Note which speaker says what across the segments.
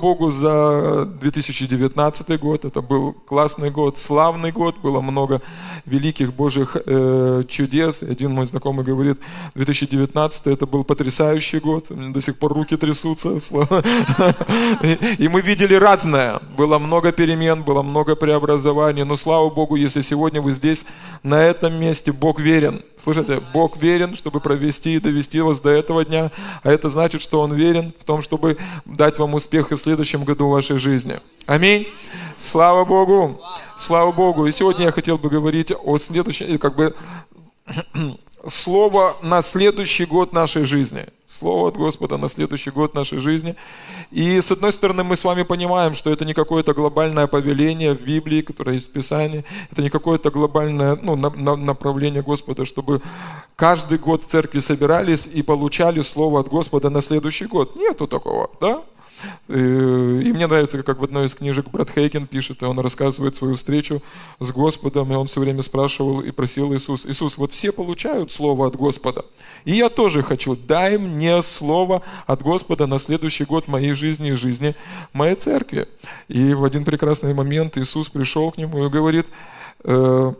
Speaker 1: Богу за 2019 год. Это был классный год, славный год. Было много великих Божьих э, чудес. Один мой знакомый говорит, 2019 это был потрясающий год. У меня до сих пор руки трясутся. И мы видели разное. Было много перемен, было много преобразований. Но слава Богу, если сегодня вы здесь, на этом месте, Бог верен. Слышите, Бог верен, чтобы провести и довести вас до этого дня. А это значит, что Он верен в том, чтобы дать вам успех и в следующем году вашей жизни. Аминь. Слава Богу. Слава Богу. И сегодня я хотел бы говорить о следующем, как бы, слово на следующий год нашей жизни. Слово от Господа на следующий год нашей жизни. И с одной стороны мы с вами понимаем, что это не какое-то глобальное повеление в Библии, которое есть в Писании, это не какое-то глобальное ну, на, на, направление Господа, чтобы каждый год в церкви собирались и получали Слово от Господа на следующий год. Нету такого, да? Э, и мне нравится, как в одной из книжек Брат Хейкен пишет, и он рассказывает свою встречу с Господом, и он все время спрашивал и просил Иисус, Иисус, вот все получают Слово от Господа, и я тоже хочу, дай мне Слово от Господа на следующий год моей жизни и жизни моей церкви. И в один прекрасный момент Иисус пришел к нему и говорит, «Э,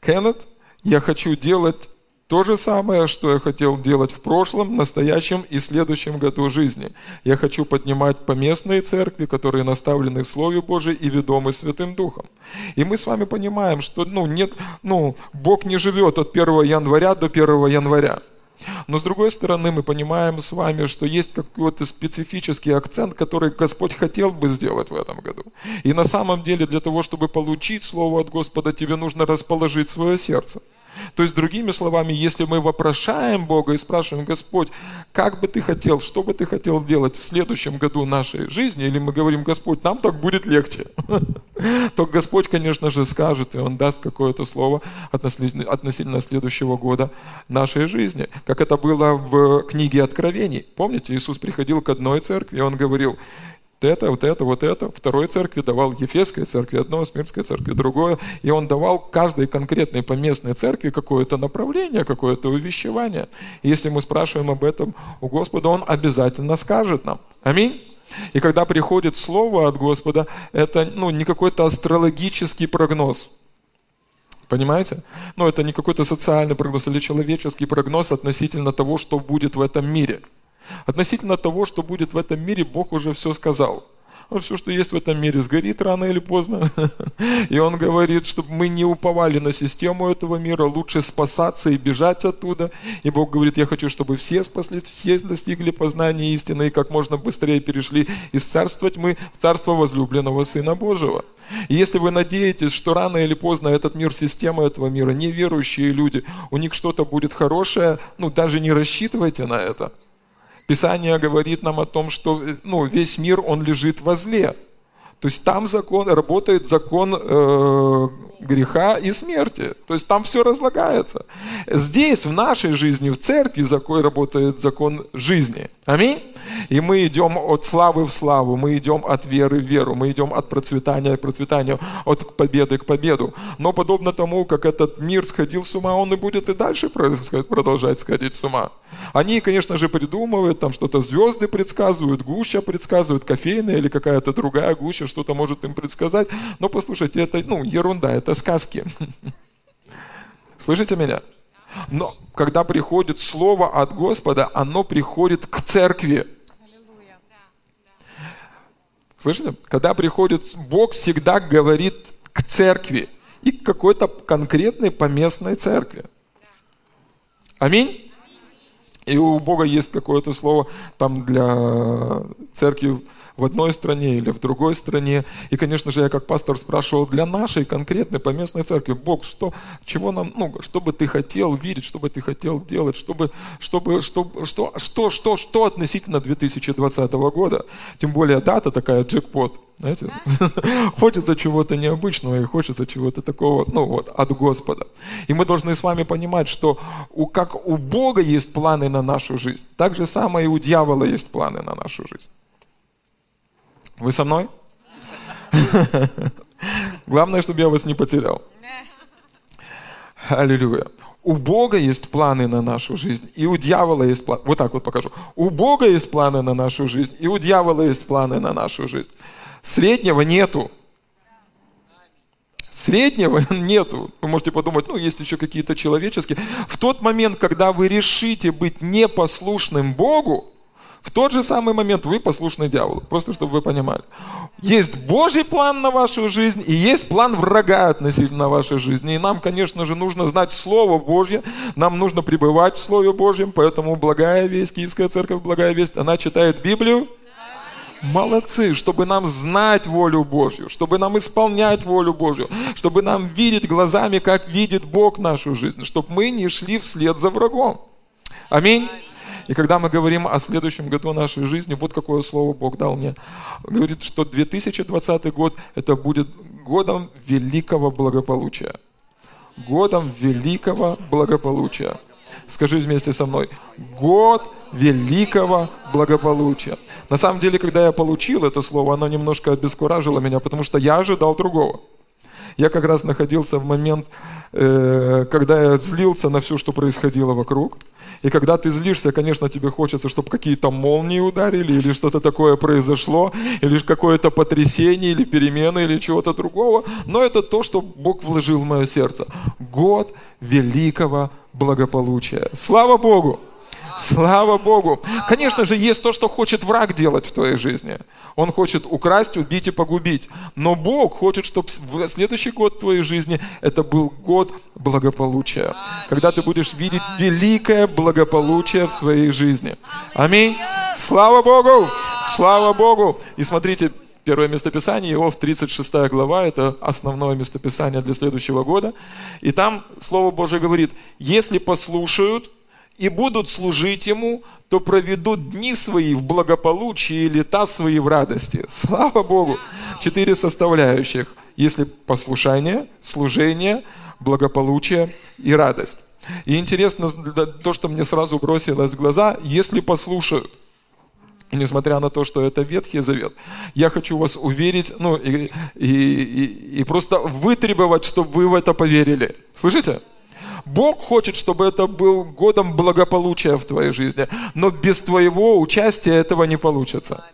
Speaker 1: Кеннет, я хочу делать то же самое, что я хотел делать в прошлом, настоящем и следующем году жизни. Я хочу поднимать поместные церкви, которые наставлены в Слове Божьем и ведомы Святым Духом. И мы с вами понимаем, что ну, нет, ну, Бог не живет от 1 января до 1 января. Но с другой стороны, мы понимаем с вами, что есть какой-то специфический акцент, который Господь хотел бы сделать в этом году. И на самом деле для того, чтобы получить Слово от Господа, тебе нужно расположить свое сердце. То есть, другими словами, если мы вопрошаем Бога и спрашиваем, Господь, как бы ты хотел, что бы ты хотел делать в следующем году нашей жизни, или мы говорим, Господь, нам так будет легче, то Господь, конечно же, скажет, и Он даст какое-то слово относительно следующего года нашей жизни. Как это было в книге Откровений. Помните, Иисус приходил к одной церкви, и Он говорил, это, вот это, вот это. Второй церкви давал Ефесской церкви одно, Смирской церкви другое. И он давал каждой конкретной поместной церкви какое-то направление, какое-то увещевание. И если мы спрашиваем об этом у Господа, Он обязательно скажет нам. Аминь. И когда приходит Слово от Господа, это ну, не какой-то астрологический прогноз. Понимаете? Но это не какой-то социальный прогноз или человеческий прогноз относительно того, что будет в этом мире – Относительно того, что будет в этом мире, Бог уже все сказал. Он все, что есть в этом мире, сгорит рано или поздно. И он говорит, чтобы мы не уповали на систему этого мира, лучше спасаться и бежать оттуда. И Бог говорит, я хочу, чтобы все спаслись, все достигли познания истины и как можно быстрее перешли из царства тьмы в царство возлюбленного Сына Божьего. И если вы надеетесь, что рано или поздно этот мир, система этого мира, неверующие люди, у них что-то будет хорошее, ну даже не рассчитывайте на это – Писание говорит нам о том, что ну, весь мир, он лежит возле. То есть там закон, работает закон э, греха и смерти. То есть там все разлагается. Здесь, в нашей жизни, в церкви закон, работает закон жизни. Аминь. И мы идем от славы в славу, мы идем от веры в веру, мы идем от процветания к процветанию, от победы к победу. Но подобно тому, как этот мир сходил с ума, он и будет и дальше продолжать сходить с ума. Они, конечно же, придумывают, там что-то звезды предсказывают, гуща предсказывают, кофейная или какая-то другая гуща что-то может им предсказать. Но послушайте, это ну, ерунда, это сказки. Слышите меня? Но когда приходит Слово от Господа, оно приходит к церкви. Слышите? Когда приходит Бог, всегда говорит к церкви и к какой-то конкретной поместной церкви. Аминь. И у Бога есть какое-то слово там для церкви в одной стране или в другой стране. И, конечно же, я как пастор спрашивал для нашей конкретной поместной церкви, Бог, что, чего нам, ну, что бы ты хотел видеть, что бы ты хотел делать, чтобы, чтобы, чтобы, что, что, что, что относительно 2020 года. Тем более дата такая, джекпот. Знаете? хочется чего-то необычного и хочется чего-то такого, ну вот, от Господа. И мы должны с вами понимать, что у, как у Бога есть планы на нашу жизнь, так же самое и у дьявола есть планы на нашу жизнь. Вы со мной? Главное, чтобы я вас не потерял. Аллилуйя. У Бога есть планы на нашу жизнь, и у дьявола есть планы. Вот так вот покажу. У Бога есть планы на нашу жизнь, и у дьявола есть планы на нашу жизнь. Среднего нету. Среднего нету. Вы можете подумать, ну, есть еще какие-то человеческие. В тот момент, когда вы решите быть непослушным Богу, в тот же самый момент вы послушны дьяволу. Просто чтобы вы понимали. Есть Божий план на вашу жизнь и есть план врага относительно вашей жизни. И нам, конечно же, нужно знать Слово Божье. Нам нужно пребывать в Слове Божьем. Поэтому благая весть, Киевская церковь, благая весть, она читает Библию. Молодцы, чтобы нам знать волю Божью, чтобы нам исполнять волю Божью, чтобы нам видеть глазами, как видит Бог нашу жизнь, чтобы мы не шли вслед за врагом. Аминь. И когда мы говорим о следующем году нашей жизни, вот какое слово Бог дал мне. Он говорит, что 2020 год это будет годом великого благополучия. Годом великого благополучия. Скажи вместе со мной. Год великого благополучия. На самом деле, когда я получил это слово, оно немножко обескуражило меня, потому что я ожидал другого. Я как раз находился в момент, э, когда я злился на все, что происходило вокруг. И когда ты злишься, конечно, тебе хочется, чтобы какие-то молнии ударили, или что-то такое произошло, или какое-то потрясение, или перемены, или чего-то другого. Но это то, что Бог вложил в мое сердце. Год великого благополучия. Слава Богу! Слава Богу! Конечно же, есть то, что хочет враг делать в твоей жизни. Он хочет украсть, убить и погубить. Но Бог хочет, чтобы следующий год твоей жизни это был год благополучия. Когда ты будешь видеть великое благополучие в своей жизни. Аминь. Слава Богу! Слава Богу! И смотрите, Первое местописание, Иов, 36 глава, это основное местописание для следующего года. И там Слово Божие говорит, если послушают и будут служить Ему, то проведут дни свои в благополучии и лета свои в радости. Слава Богу! Четыре составляющих. Если послушание, служение, благополучие и радость. И интересно то, что мне сразу бросилось в глаза, если послушают, и несмотря на то, что это Ветхий Завет, я хочу вас уверить, ну и, и, и, и просто вытребовать, чтобы вы в это поверили. Слышите? Бог хочет, чтобы это был годом благополучия в твоей жизни, но без твоего участия этого не получится.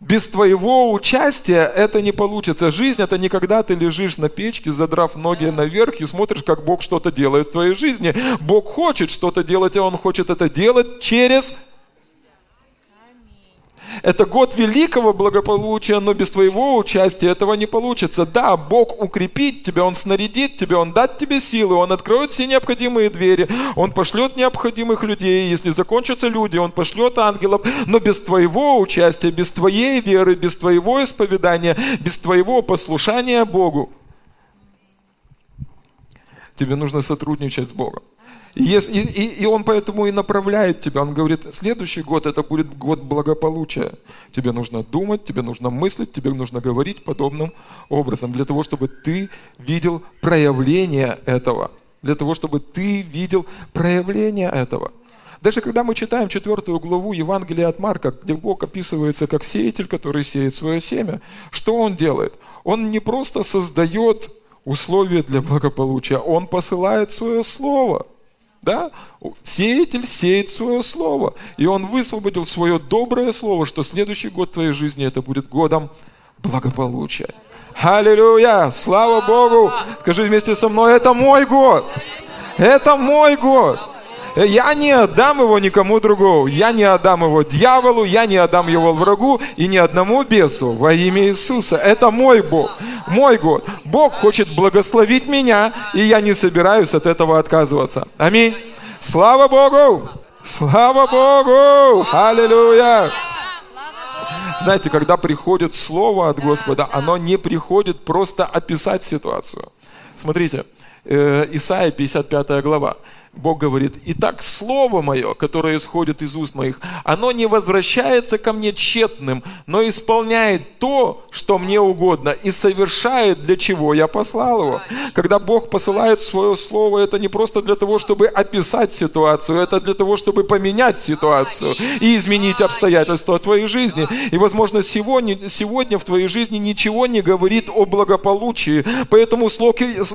Speaker 1: Без твоего участия это не получится. Жизнь это не когда ты лежишь на печке, задрав ноги наверх и смотришь, как Бог что-то делает в твоей жизни. Бог хочет что-то делать, и Он хочет это делать через это год великого благополучия, но без твоего участия этого не получится. Да, Бог укрепит тебя, Он снарядит тебя, Он даст тебе силы, Он откроет все необходимые двери, Он пошлет необходимых людей. Если закончатся люди, Он пошлет ангелов, но без твоего участия, без твоей веры, без твоего исповедания, без твоего послушания Богу, тебе нужно сотрудничать с Богом. И, и, и он поэтому и направляет тебя. Он говорит, следующий год это будет год благополучия. Тебе нужно думать, тебе нужно мыслить, тебе нужно говорить подобным образом, для того, чтобы ты видел проявление этого. Для того, чтобы ты видел проявление этого. Даже когда мы читаем четвертую главу Евангелия от Марка, где Бог описывается как сеятель, который сеет свое семя, что он делает? Он не просто создает условия для благополучия, он посылает свое слово – да? Сеятель сеет свое слово. И он высвободил свое доброе слово, что следующий год твоей жизни это будет годом благополучия. Аллилуйя! Слава Богу! Скажи вместе со мной, это мой год! Это мой год! Я не отдам его никому другому. Я не отдам его дьяволу, я не отдам его врагу и ни одному бесу во имя Иисуса. Это мой Бог, мой год. Бог хочет благословить меня, и я не собираюсь от этого отказываться. Аминь. Слава Богу! Слава Богу! Аллилуйя! Знаете, когда приходит Слово от Господа, оно не приходит просто описать ситуацию. Смотрите, э, Исаия 55 глава. Бог говорит, «Итак, слово мое, которое исходит из уст моих, оно не возвращается ко мне тщетным, но исполняет то, что мне угодно, и совершает, для чего я послал его». Когда Бог посылает свое слово, это не просто для того, чтобы описать ситуацию, это для того, чтобы поменять ситуацию и изменить обстоятельства твоей жизни. И, возможно, сегодня, сегодня в твоей жизни ничего не говорит о благополучии, поэтому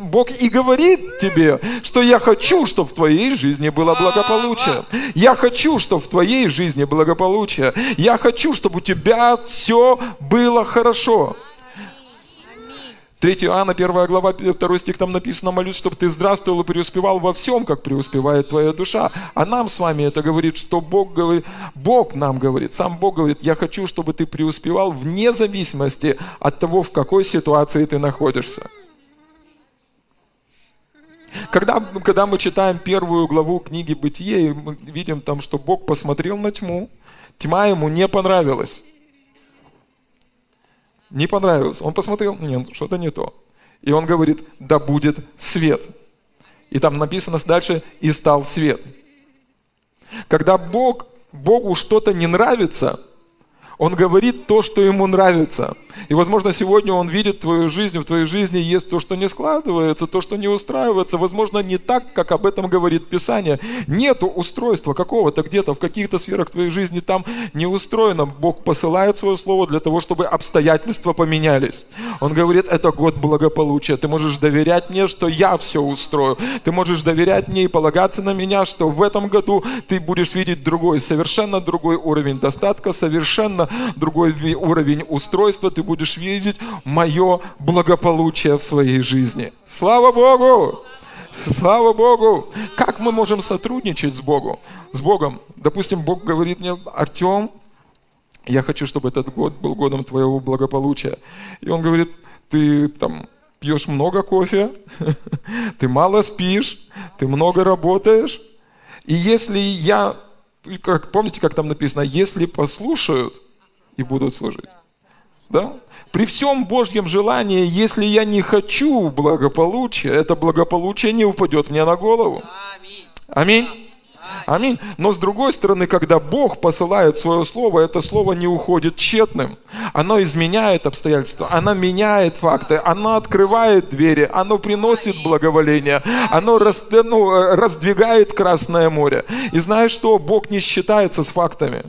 Speaker 1: Бог и говорит тебе, что я хочу, чтобы в твоей твоей жизни было благополучие. Я хочу, чтобы в твоей жизни благополучие. Я хочу, чтобы у тебя все было хорошо. 3 Иоанна, 1 глава, 2 стих, там написано, молюсь, чтобы ты здравствовал и преуспевал во всем, как преуспевает твоя душа. А нам с вами это говорит, что Бог говорит, Бог нам говорит, сам Бог говорит, я хочу, чтобы ты преуспевал вне зависимости от того, в какой ситуации ты находишься. Когда, когда мы читаем первую главу книги Бытие, мы видим там, что Бог посмотрел на тьму, тьма ему не понравилась. Не понравилось. Он посмотрел, нет, что-то не то. И он говорит, да будет свет. И там написано дальше, и стал свет. Когда Бог, Богу что-то не нравится – он говорит то, что ему нравится. И, возможно, сегодня он видит твою жизнь, в твоей жизни есть то, что не складывается, то, что не устраивается. Возможно, не так, как об этом говорит Писание. Нету устройства какого-то где-то в каких-то сферах твоей жизни там не устроено. Бог посылает свое слово для того, чтобы обстоятельства поменялись. Он говорит, это год благополучия. Ты можешь доверять мне, что я все устрою. Ты можешь доверять мне и полагаться на меня, что в этом году ты будешь видеть другой, совершенно другой уровень достатка, совершенно другой уровень устройства, ты будешь видеть мое благополучие в своей жизни. Слава Богу! Слава Богу! Как мы можем сотрудничать с Богом? С Богом. Допустим, Бог говорит мне, Артем, я хочу, чтобы этот год был годом твоего благополучия. И он говорит, ты там пьешь много кофе, ты мало спишь, ты много работаешь. И если я, как, помните, как там написано, если послушают, и будут служить. Да? При всем Божьем желании, если я не хочу благополучия, это благополучие не упадет мне на голову. Аминь. Аминь. Но с другой стороны, когда Бог посылает свое слово, это слово не уходит тщетным. Оно изменяет обстоятельства, оно меняет факты, оно открывает двери, оно приносит благоволение, оно раз, ну, э, раздвигает Красное море. И знаешь что? Бог не считается с фактами.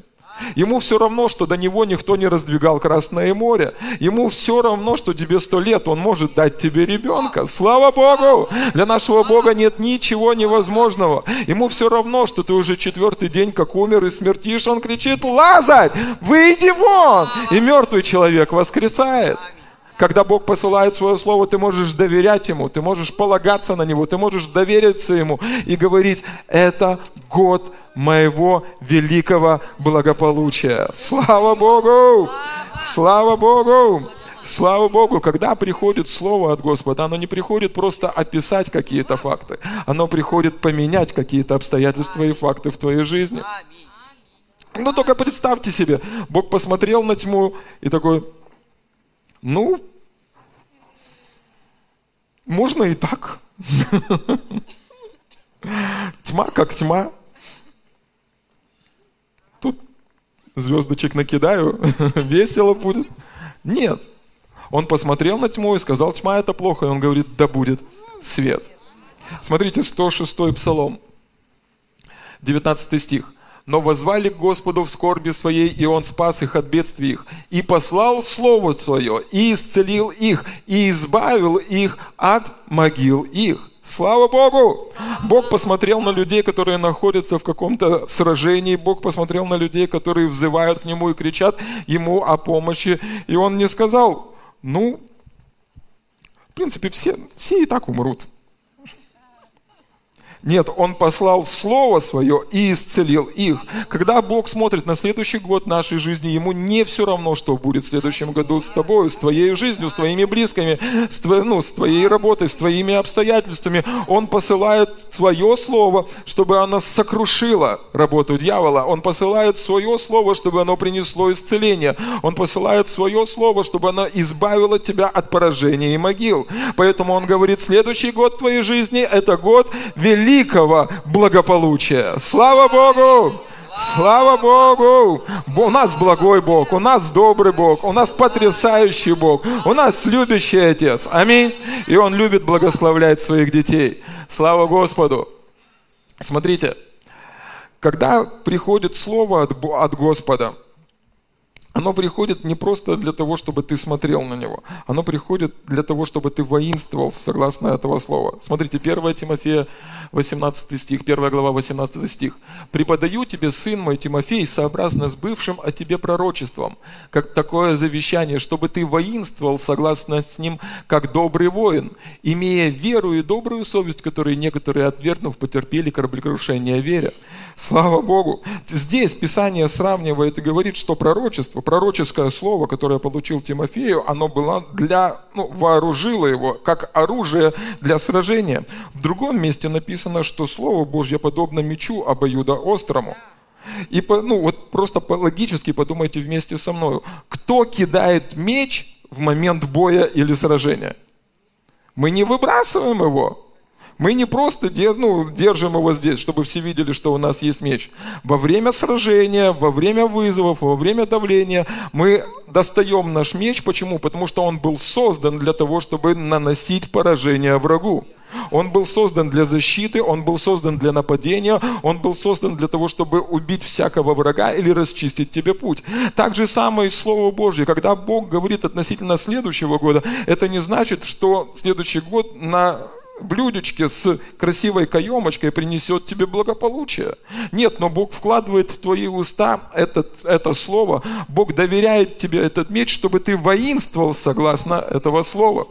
Speaker 1: Ему все равно, что до него никто не раздвигал Красное море. Ему все равно, что тебе сто лет, он может дать тебе ребенка. Слава Богу! Для нашего Бога нет ничего невозможного. Ему все равно, что ты уже четвертый день как умер и смертишь. Он кричит, Лазарь, выйди вон! И мертвый человек воскресает. Когда Бог посылает свое слово, ты можешь доверять Ему, ты можешь полагаться на Него, ты можешь довериться Ему и говорить, это год моего великого благополучия. Слава Богу! Слава Богу! Слава Богу, когда приходит Слово от Господа, оно не приходит просто описать какие-то факты, оно приходит поменять какие-то обстоятельства и факты в твоей жизни. Ну только представьте себе, Бог посмотрел на тьму и такой, ну, можно и так. Тьма как тьма. звездочек накидаю, весело будет. Нет. Он посмотрел на тьму и сказал, тьма это плохо. И он говорит, да будет свет. Смотрите, 106 псалом, 19 стих. «Но возвали к Господу в скорби своей, и Он спас их от бедствий их, и послал Слово Свое, и исцелил их, и избавил их от могил их». Слава Богу! Бог посмотрел на людей, которые находятся в каком-то сражении. Бог посмотрел на людей, которые взывают к Нему и кричат Ему о помощи. И Он не сказал, ну, в принципе, все, все и так умрут. Нет, Он послал Слово Свое и исцелил их. Когда Бог смотрит на следующий год нашей жизни, Ему не все равно, что будет в следующем году с тобой, с твоей жизнью, с твоими близкими, с, твоей, ну, с твоей работой, с твоими обстоятельствами. Он посылает Свое Слово, чтобы оно сокрушило работу дьявола. Он посылает Свое Слово, чтобы оно принесло исцеление. Он посылает Свое Слово, чтобы оно избавило тебя от поражения и могил. Поэтому Он говорит, следующий год твоей жизни – это год великий великого благополучия. Слава Богу! Слава Богу! У нас благой Бог, у нас добрый Бог, у нас потрясающий Бог, у нас любящий Отец. Аминь. И Он любит благословлять своих детей. Слава Господу! Смотрите, когда приходит Слово от, от Господа – оно приходит не просто для того, чтобы ты смотрел на него. Оно приходит для того, чтобы ты воинствовал согласно этого слова. Смотрите, 1 Тимофея 18 стих, 1 глава 18 стих. «Преподаю тебе, сын мой Тимофей, сообразно с бывшим о тебе пророчеством, как такое завещание, чтобы ты воинствовал согласно с ним, как добрый воин, имея веру и добрую совесть, которые некоторые, отвергнув, потерпели кораблекрушение веря». Слава Богу! Здесь Писание сравнивает и говорит, что пророчество, пророческое слово, которое получил Тимофею, оно было для, ну, вооружило его, как оружие для сражения. В другом месте написано, что Слово Божье подобно мечу обоюдоострому. И ну, вот просто логически подумайте вместе со мной. Кто кидает меч в момент боя или сражения? Мы не выбрасываем его. Мы не просто ну, держим его здесь, чтобы все видели, что у нас есть меч. Во время сражения, во время вызовов, во время давления мы достаем наш меч. Почему? Потому что он был создан для того, чтобы наносить поражение врагу. Он был создан для защиты, он был создан для нападения, он был создан для того, чтобы убить всякого врага или расчистить тебе путь. Так же самое и Слово Божье. Когда Бог говорит относительно следующего года, это не значит, что следующий год на блюдечке с красивой каемочкой принесет тебе благополучие. Нет, но Бог вкладывает в твои уста этот, это слово. Бог доверяет тебе этот меч, чтобы ты воинствовал согласно этого слова.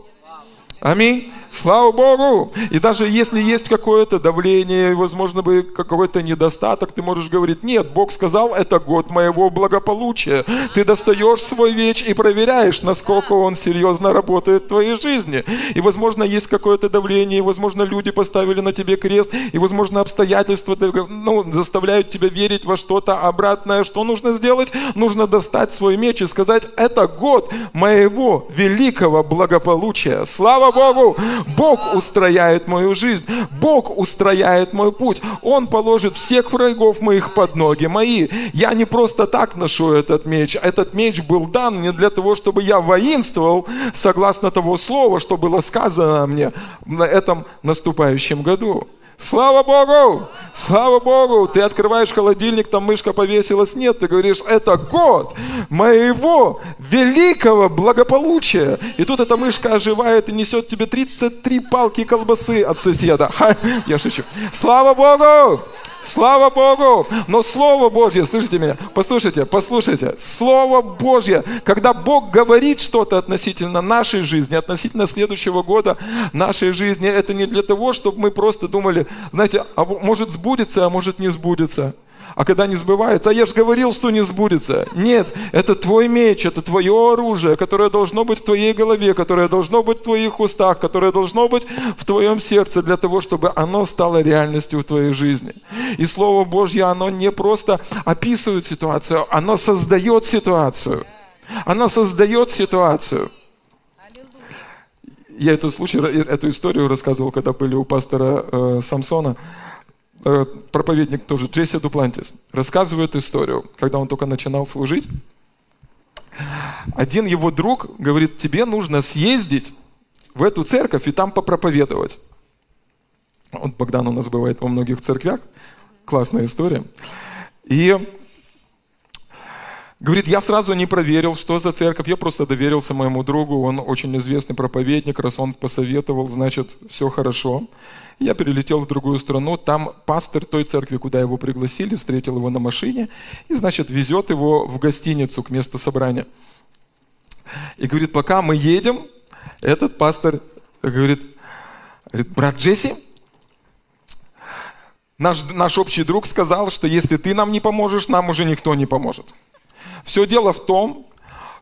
Speaker 1: Аминь. Слава Богу! И даже если есть какое-то давление, возможно, бы какой-то недостаток, ты можешь говорить, нет, Бог сказал, это год моего благополучия. Ты достаешь свой меч и проверяешь, насколько он серьезно работает в твоей жизни. И, возможно, есть какое-то давление, и, возможно, люди поставили на тебе крест, и, возможно, обстоятельства ну, заставляют тебя верить во что-то обратное. Что нужно сделать? Нужно достать свой меч и сказать, это год моего великого благополучия. Слава Богу! Бог устрояет мою жизнь. Бог устрояет мой путь. Он положит всех врагов моих под ноги мои. Я не просто так ношу этот меч. Этот меч был дан не для того, чтобы я воинствовал согласно того слова, что было сказано мне на этом наступающем году. Слава Богу! Слава Богу! Ты открываешь холодильник, там мышка повесилась. Нет, ты говоришь, это год моего великого благополучия. И тут эта мышка оживает и несет тебе 33 палки колбасы от соседа. Ха, я шучу. Слава Богу! Слава Богу! Но Слово Божье, слышите меня? Послушайте, послушайте. Слово Божье, когда Бог говорит что-то относительно нашей жизни, относительно следующего года нашей жизни, это не для того, чтобы мы просто думали, знаете, а может сбудется, а может не сбудется. А когда не сбывается, а я же говорил, что не сбудется. Нет, это твой меч, это твое оружие, которое должно быть в твоей голове, которое должно быть в твоих устах, которое должно быть в твоем сердце для того, чтобы оно стало реальностью в твоей жизни. И Слово Божье, оно не просто описывает ситуацию, оно создает ситуацию. Оно создает ситуацию. Я эту, случай, эту историю рассказывал, когда были у пастора э, Самсона. Э, проповедник тоже, Джесси Дуплантис, рассказывает историю, когда он только начинал служить. Один его друг говорит, тебе нужно съездить в эту церковь и там попроповедовать. Он, Богдан у нас бывает во многих церквях. Классная история. И Говорит, я сразу не проверил, что за церковь, я просто доверился моему другу, он очень известный проповедник, раз он посоветовал, значит, все хорошо. Я перелетел в другую страну, там пастор той церкви, куда его пригласили, встретил его на машине и, значит, везет его в гостиницу к месту собрания. И говорит, пока мы едем, этот пастор говорит, говорит брат Джесси, наш, наш общий друг сказал, что если ты нам не поможешь, нам уже никто не поможет. Все дело в том,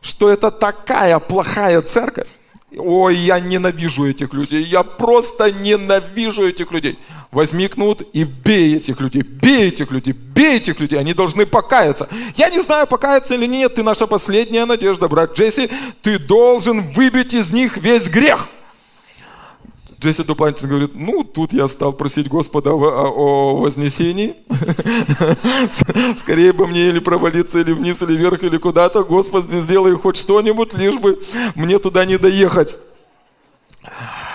Speaker 1: что это такая плохая церковь, Ой, я ненавижу этих людей. Я просто ненавижу этих людей. Возьми кнут и бей этих людей. Бей этих людей. Бей этих людей. Они должны покаяться. Я не знаю, покаяться или нет. Ты наша последняя надежда, брат Джесси. Ты должен выбить из них весь грех. Джесси Дуплантис говорит, ну, тут я стал просить Господа о, вознесении. Скорее бы мне или провалиться, или вниз, или вверх, или куда-то. Господи, сделай хоть что-нибудь, лишь бы мне туда не доехать.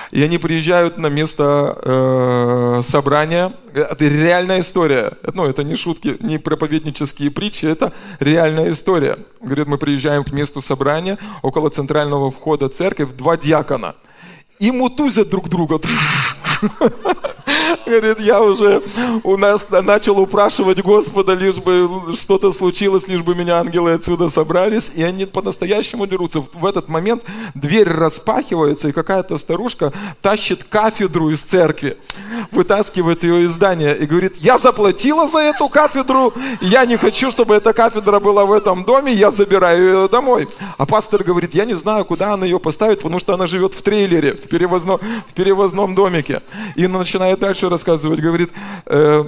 Speaker 1: И они приезжают на место э, собрания. Это реальная история. Ну, это не шутки, не проповеднические притчи, это реальная история. Говорит, мы приезжаем к месту собрания, около центрального входа церкви, два диакона. И мутузят друг друга. Говорит, я уже у нас начал упрашивать Господа, лишь бы что-то случилось, лишь бы меня ангелы отсюда собрались. И они по-настоящему дерутся. В этот момент дверь распахивается, и какая-то старушка тащит кафедру из церкви, вытаскивает ее из здания и говорит, я заплатила за эту кафедру, я не хочу, чтобы эта кафедра была в этом доме, я забираю ее домой. А пастор говорит, я не знаю, куда она ее поставит, потому что она живет в трейлере, в перевозном, в перевозном домике. И начинает дальше рассказывать, говорит, э,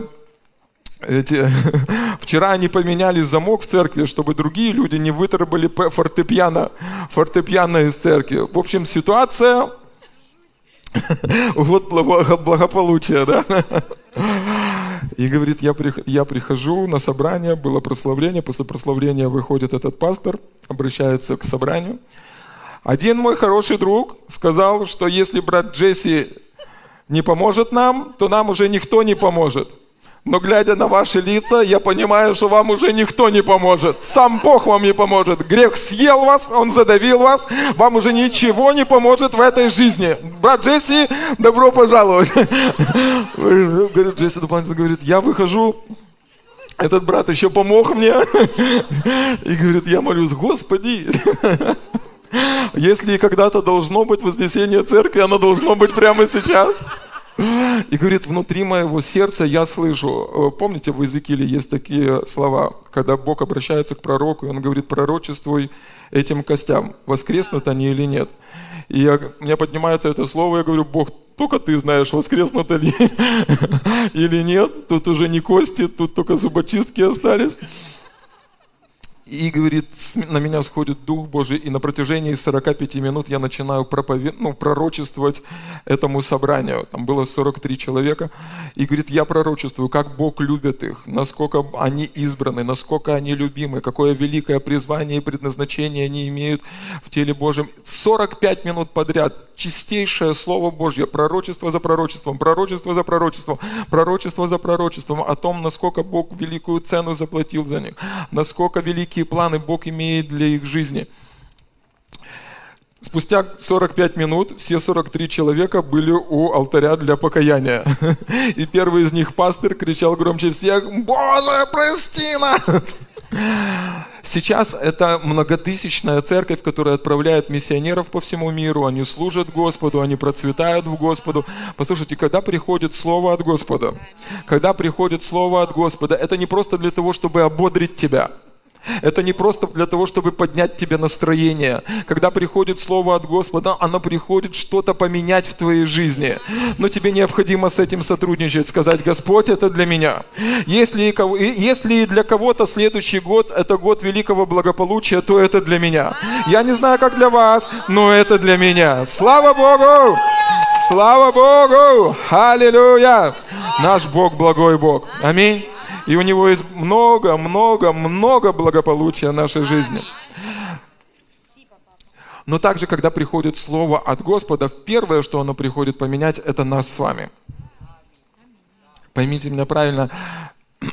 Speaker 1: эти, вчера они поменяли замок в церкви, чтобы другие люди не выторбали фортепиано, фортепиано из церкви. В общем, ситуация вот благополучие, да? И говорит, я, я прихожу на собрание, было прославление, после прославления выходит этот пастор, обращается к собранию. Один мой хороший друг сказал, что если брат Джесси не поможет нам, то нам уже никто не поможет. Но глядя на ваши лица, я понимаю, что вам уже никто не поможет. Сам Бог вам не поможет. Грех съел вас, он задавил вас. Вам уже ничего не поможет в этой жизни. Брат Джесси, добро пожаловать. Говорит, Джесси дополнительно говорит, я выхожу, этот брат еще помог мне. И говорит, я молюсь, Господи, если когда-то должно быть вознесение церкви, оно должно быть прямо сейчас. И говорит, внутри моего сердца я слышу, э, помните, в Иезекииле есть такие слова, когда Бог обращается к пророку, и он говорит, пророчествуй этим костям, воскреснут они или нет. И я, у меня поднимается это слово, я говорю, Бог, только ты знаешь, воскреснут ли или нет, тут уже не кости, тут только зубочистки остались и говорит, на меня сходит Дух Божий, и на протяжении 45 минут я начинаю проповед... ну, пророчествовать этому собранию. Там было 43 человека. И говорит, я пророчествую, как Бог любит их, насколько они избраны, насколько они любимы, какое великое призвание и предназначение они имеют в теле Божьем. 45 минут подряд чистейшее Слово Божье, пророчество за пророчеством, пророчество за пророчеством, пророчество за пророчеством о том, насколько Бог великую цену заплатил за них, насколько великие планы Бог имеет для их жизни. Спустя 45 минут все 43 человека были у алтаря для покаяния. И первый из них, пастор, кричал громче всех, «Боже, прости нас!» Сейчас это многотысячная церковь, которая отправляет миссионеров по всему миру, они служат Господу, они процветают в Господу. Послушайте, когда приходит Слово от Господа, когда приходит Слово от Господа, это не просто для того, чтобы ободрить тебя – это не просто для того, чтобы поднять тебе настроение. Когда приходит Слово от Господа, оно приходит что-то поменять в твоей жизни. Но тебе необходимо с этим сотрудничать, сказать, Господь, это для меня. Если, если для кого-то следующий год это год великого благополучия, то это для меня. Я не знаю, как для вас, но это для меня. Слава Богу! Слава Богу! Аллилуйя! Наш Бог благой Бог. Аминь. И у него есть много, много, много благополучия в нашей жизни. Но также, когда приходит Слово от Господа, первое, что оно приходит поменять, это нас с вами. Поймите меня правильно.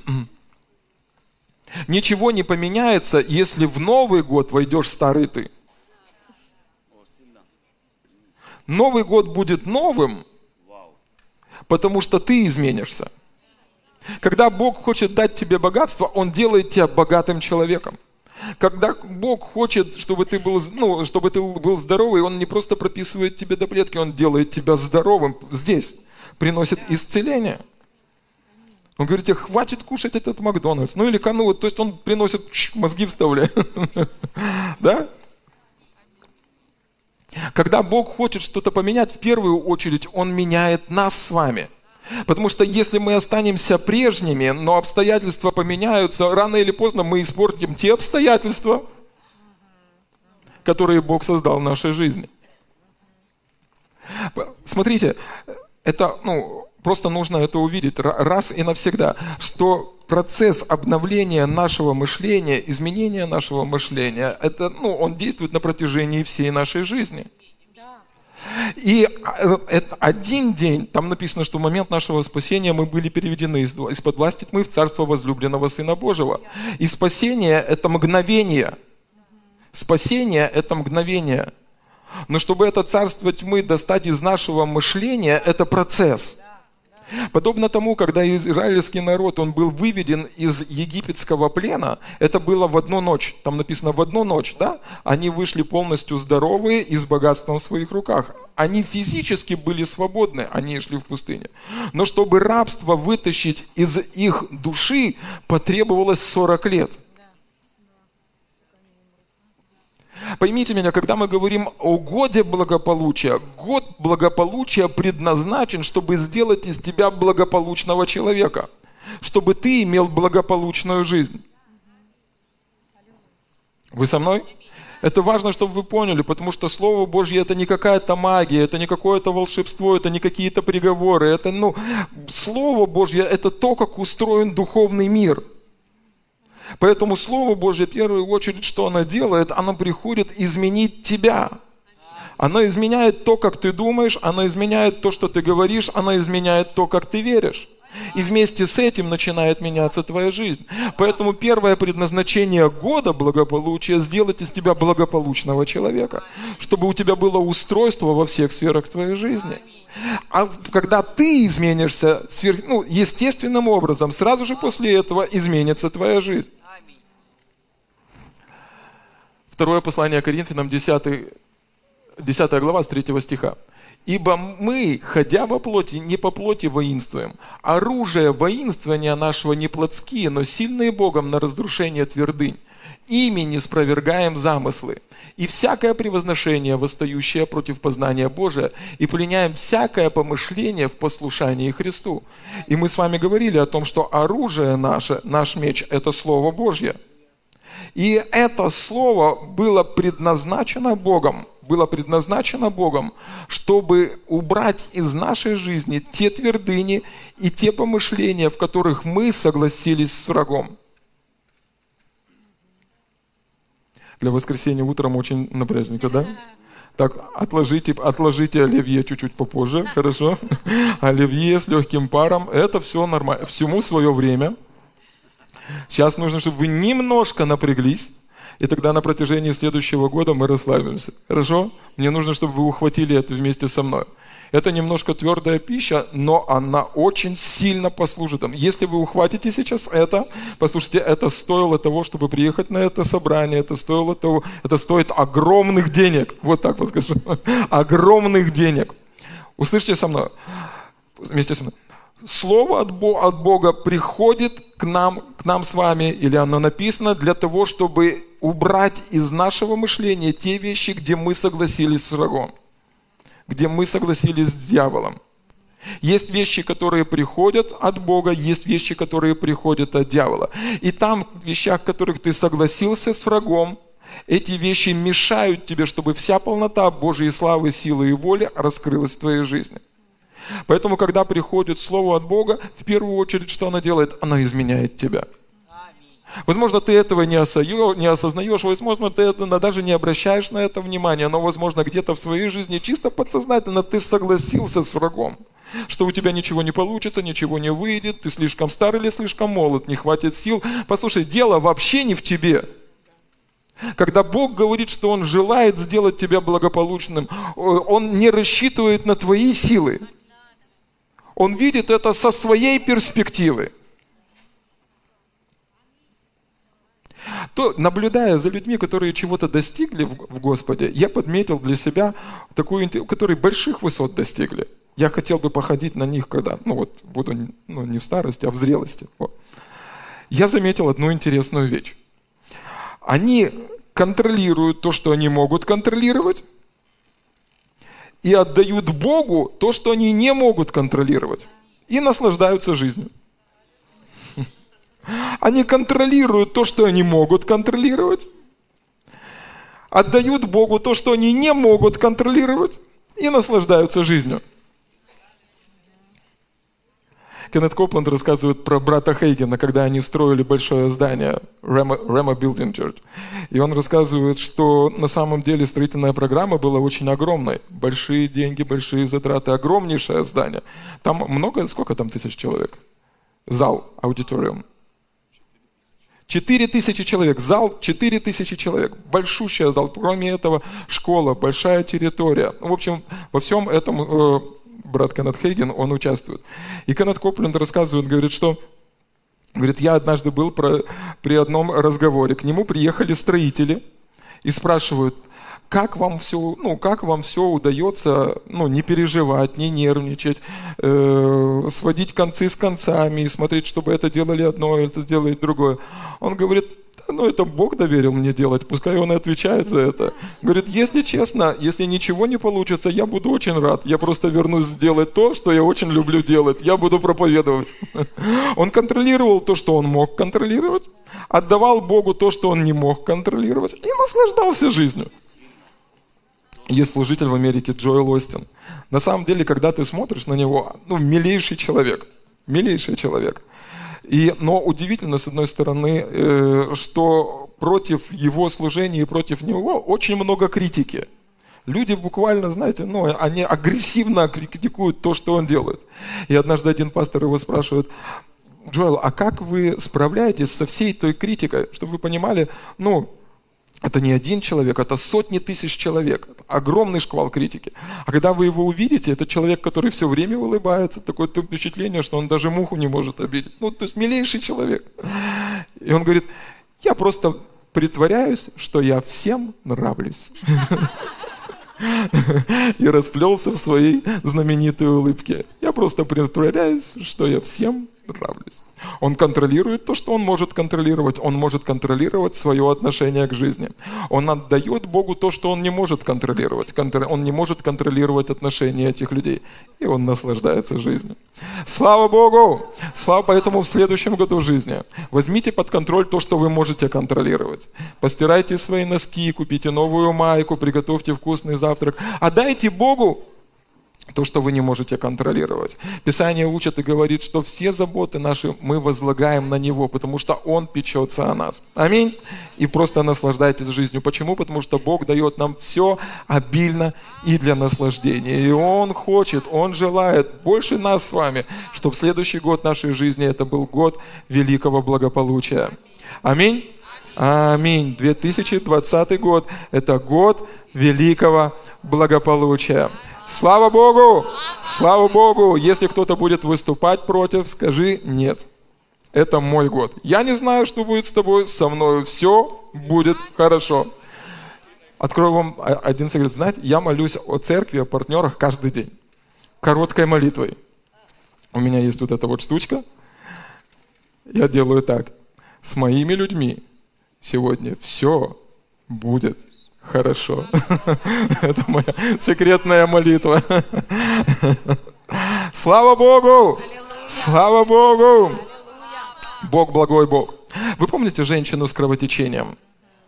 Speaker 1: Ничего не поменяется, если в Новый год войдешь старый ты. Новый год будет новым, потому что ты изменишься. Когда Бог хочет дать тебе богатство, Он делает тебя богатым человеком. Когда Бог хочет, чтобы ты был, ну, чтобы ты был здоровый, Он не просто прописывает тебе таблетки, Он делает тебя здоровым здесь, приносит исцеление. Он говорит тебе, хватит кушать этот Макдональдс. Ну или ну, то есть он приносит, мозги вставляет. Да? Когда Бог хочет что-то поменять, в первую очередь Он меняет нас с вами – Потому что если мы останемся прежними, но обстоятельства поменяются, рано или поздно мы испортим те обстоятельства, которые Бог создал в нашей жизни. Смотрите, это, ну, просто нужно это увидеть раз и навсегда, что процесс обновления нашего мышления, изменения нашего мышления, это, ну, он действует на протяжении всей нашей жизни. И э, это один день, там написано, что в момент нашего спасения мы были переведены из-под власти тьмы в царство возлюбленного Сына Божьего. И спасение – это мгновение. Спасение – это мгновение. Но чтобы это царство тьмы достать из нашего мышления, это процесс – Подобно тому, когда израильский народ, он был выведен из египетского плена, это было в одну ночь, там написано в одну ночь, да? Они вышли полностью здоровые и с богатством в своих руках. Они физически были свободны, они шли в пустыне. Но чтобы рабство вытащить из их души, потребовалось 40 лет – Поймите меня, когда мы говорим о годе благополучия, год благополучия предназначен, чтобы сделать из тебя благополучного человека, чтобы ты имел благополучную жизнь. Вы со мной? Это важно, чтобы вы поняли, потому что Слово Божье это не какая-то магия, это не какое-то волшебство, это не какие-то приговоры. Это, ну, Слово Божье это то, как устроен духовный мир – Поэтому Слово Божье, в первую очередь, что оно делает, оно приходит изменить тебя. Оно изменяет то, как ты думаешь, оно изменяет то, что ты говоришь, оно изменяет то, как ты веришь. И вместе с этим начинает меняться твоя жизнь. Поэтому первое предназначение года благополучия – сделать из тебя благополучного человека, чтобы у тебя было устройство во всех сферах твоей жизни. А когда ты изменишься сверх, ну, естественным образом, сразу же после этого изменится твоя жизнь. Второе послание Коринфянам, 10, 10 глава, с 3 стиха. «Ибо мы, ходя во плоти, не по плоти воинствуем. Оружие воинствования нашего не плотские, но сильные Богом на разрушение твердынь. Ими не спровергаем замыслы. И всякое превозношение, восстающее против познания Божия, и пленяем всякое помышление в послушании Христу». И мы с вами говорили о том, что оружие наше, наш меч – это Слово Божье – и это слово было предназначено Богом, было предназначено Богом, чтобы убрать из нашей жизни те твердыни и те помышления, в которых мы согласились с врагом. Для воскресенья утром очень напряжненько, да? Так, отложите, отложите оливье чуть-чуть попозже, хорошо? Оливье с легким паром, это все нормально. Всему свое время – Сейчас нужно, чтобы вы немножко напряглись, и тогда на протяжении следующего года мы расслабимся. Хорошо? Мне нужно, чтобы вы ухватили это вместе со мной. Это немножко твердая пища, но она очень сильно послужит вам. Если вы ухватите сейчас это, послушайте, это стоило того, чтобы приехать на это собрание, это стоило того, это стоит огромных денег. Вот так вот скажу. Огромных денег. Услышьте со мной, вместе со мной. Слово от Бога приходит к нам, к нам с вами, или оно написано для того, чтобы убрать из нашего мышления те вещи, где мы согласились с врагом, где мы согласились с дьяволом. Есть вещи, которые приходят от Бога, есть вещи, которые приходят от дьявола. И там, в вещах, в которых ты согласился с врагом, эти вещи мешают тебе, чтобы вся полнота Божьей славы, силы и воли раскрылась в твоей жизни. Поэтому, когда приходит Слово от Бога, в первую очередь, что оно делает? Оно изменяет тебя. Возможно, ты этого не, осознаешь, возможно, ты даже не обращаешь на это внимания, но, возможно, где-то в своей жизни чисто подсознательно ты согласился с врагом, что у тебя ничего не получится, ничего не выйдет, ты слишком стар или слишком молод, не хватит сил. Послушай, дело вообще не в тебе. Когда Бог говорит, что Он желает сделать тебя благополучным, Он не рассчитывает на твои силы. Он видит это со своей перспективы. То, наблюдая за людьми, которые чего-то достигли в, в Господе, я подметил для себя такую, которые больших высот достигли. Я хотел бы походить на них, когда, ну вот, буду ну, не в старости, а в зрелости. Вот. Я заметил одну интересную вещь. Они контролируют то, что они могут контролировать, и отдают Богу то, что они не могут контролировать. И наслаждаются жизнью. Они контролируют то, что они могут контролировать. Отдают Богу то, что они не могут контролировать. и наслаждаются жизнью. Кеннет Копланд рассказывает про брата Хейгена, когда они строили большое здание, Rema Building Church. И он рассказывает, что на самом деле строительная программа была очень огромной. Большие деньги, большие затраты, огромнейшее здание. Там много, сколько там тысяч человек? Зал, аудиториум. Четыре тысячи человек, зал четыре тысячи человек, большущий зал, кроме этого школа, большая территория. В общем, во всем этом э, брат Кеннет Хейген, он участвует. И Кеннет Копленд рассказывает, говорит, что Говорит, я однажды был про, при одном разговоре. К нему приехали строители и спрашивают, как вам все, ну, как вам все удается, ну, не переживать, не нервничать, э, сводить концы с концами и смотреть, чтобы это делали одно, это делает другое. Он говорит, ну это Бог доверил мне делать, пускай Он и отвечает за это. Говорит, если честно, если ничего не получится, я буду очень рад. Я просто вернусь сделать то, что я очень люблю делать. Я буду проповедовать. Он контролировал то, что он мог контролировать, отдавал Богу то, что он не мог контролировать, и наслаждался жизнью. Есть служитель в Америке Джоэл Остин. На самом деле, когда ты смотришь на него, ну, милейший человек, милейший человек. И, но удивительно, с одной стороны, э, что против его служения и против него очень много критики. Люди буквально, знаете, ну, они агрессивно критикуют то, что он делает. И однажды один пастор его спрашивает, Джоэл, а как вы справляетесь со всей той критикой, чтобы вы понимали, ну, это не один человек, это сотни тысяч человек. Огромный шквал критики. А когда вы его увидите, это человек, который все время улыбается. Такое впечатление, что он даже муху не может обидеть. Ну, то есть милейший человек. И он говорит, я просто притворяюсь, что я всем нравлюсь. И расплелся в своей знаменитой улыбке. Я просто притворяюсь, что я всем нравлюсь. Он контролирует то, что он может контролировать. Он может контролировать свое отношение к жизни. Он отдает Богу то, что он не может контролировать. Он не может контролировать отношения этих людей. И он наслаждается жизнью. Слава Богу! Слава поэтому в следующем году жизни. Возьмите под контроль то, что вы можете контролировать. Постирайте свои носки, купите новую майку, приготовьте вкусный завтрак. Отдайте Богу то, что вы не можете контролировать. Писание учит и говорит, что все заботы наши мы возлагаем на Него, потому что Он печется о нас. Аминь. И просто наслаждайтесь жизнью. Почему? Потому что Бог дает нам все обильно и для наслаждения. И Он хочет, Он желает больше нас с вами, чтобы следующий год нашей жизни это был год великого благополучия. Аминь. Аминь. 2020 год – это год великого благополучия. Слава Богу! Слава Богу! Если кто-то будет выступать против, скажи нет. Это мой год. Я не знаю, что будет с тобой, со мной все будет хорошо. Открою вам один секрет. Знаете, я молюсь о церкви, о партнерах каждый день. Короткой молитвой. У меня есть вот эта вот штучка. Я делаю так. С моими людьми сегодня все будет Хорошо. Это моя секретная молитва. Слава Богу! Слава Богу! Бог благой Бог. Вы помните женщину с кровотечением?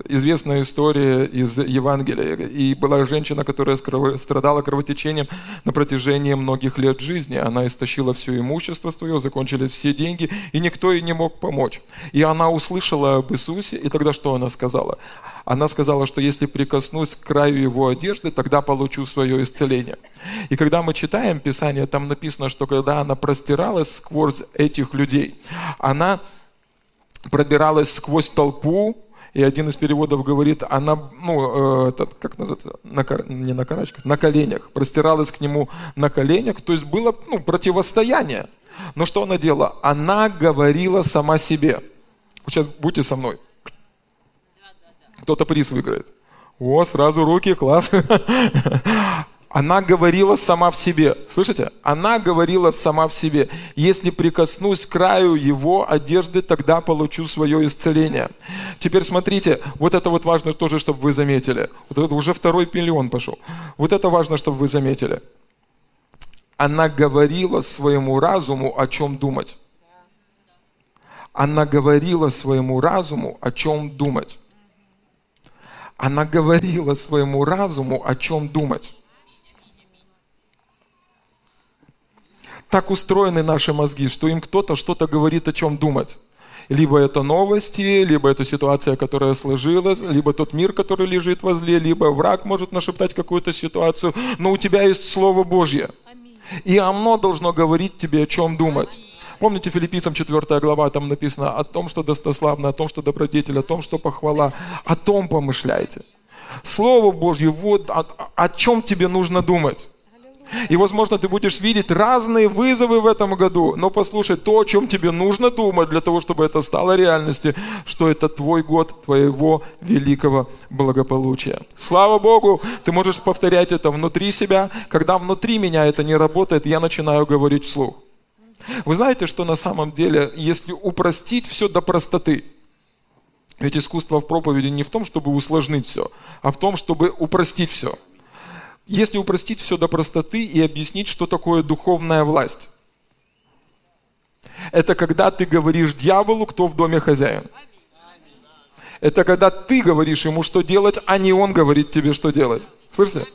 Speaker 1: Известная история из Евангелия. И была женщина, которая страдала кровотечением на протяжении многих лет жизни. Она истощила все имущество свое, закончились все деньги, и никто ей не мог помочь. И она услышала об Иисусе, и тогда что она сказала? Она сказала, что если прикоснусь к краю его одежды, тогда получу свое исцеление. И когда мы читаем Писание, там написано, что когда она простиралась сквозь этих людей, она пробиралась сквозь толпу, и один из переводов говорит, она, ну, э, как называется, на, не на карачках, на коленях, простиралась к нему на коленях, то есть было ну, противостояние. Но что она делала? Она говорила сама себе. Сейчас будьте со мной. Кто-то приз выиграет. О, сразу руки, класс. Она говорила сама в себе. Слышите? Она говорила сама в себе. Если прикоснусь к краю его одежды, тогда получу свое исцеление. Теперь смотрите, вот это вот важно тоже, чтобы вы заметили. Вот это уже второй миллион пошел. Вот это важно, чтобы вы заметили. Она говорила своему разуму, о чем думать. Она говорила своему разуму, о чем думать. Она говорила своему разуму, о чем думать. Так устроены наши мозги, что им кто-то что-то говорит, о чем думать. Либо это новости, либо это ситуация, которая сложилась, либо тот мир, который лежит возле, либо враг может нашептать какую-то ситуацию. Но у тебя есть Слово Божье. И оно должно говорить тебе, о чем думать. Помните, филиппийцам 4 глава, там написано о том, что достославно, о том, что добродетель, о том, что похвала. О том помышляйте. Слово Божье, вот о, о чем тебе нужно думать. И, возможно, ты будешь видеть разные вызовы в этом году, но послушай, то, о чем тебе нужно думать для того, чтобы это стало реальностью, что это твой год твоего великого благополучия. Слава Богу, ты можешь повторять это внутри себя. Когда внутри меня это не работает, я начинаю говорить вслух. Вы знаете, что на самом деле, если упростить все до простоты, ведь искусство в проповеди не в том, чтобы усложнить все, а в том, чтобы упростить все – если упростить все до простоты и объяснить, что такое духовная власть. Это когда ты говоришь дьяволу, кто в доме хозяин. Это когда ты говоришь ему, что делать, а не он говорит тебе, что делать. Слышите?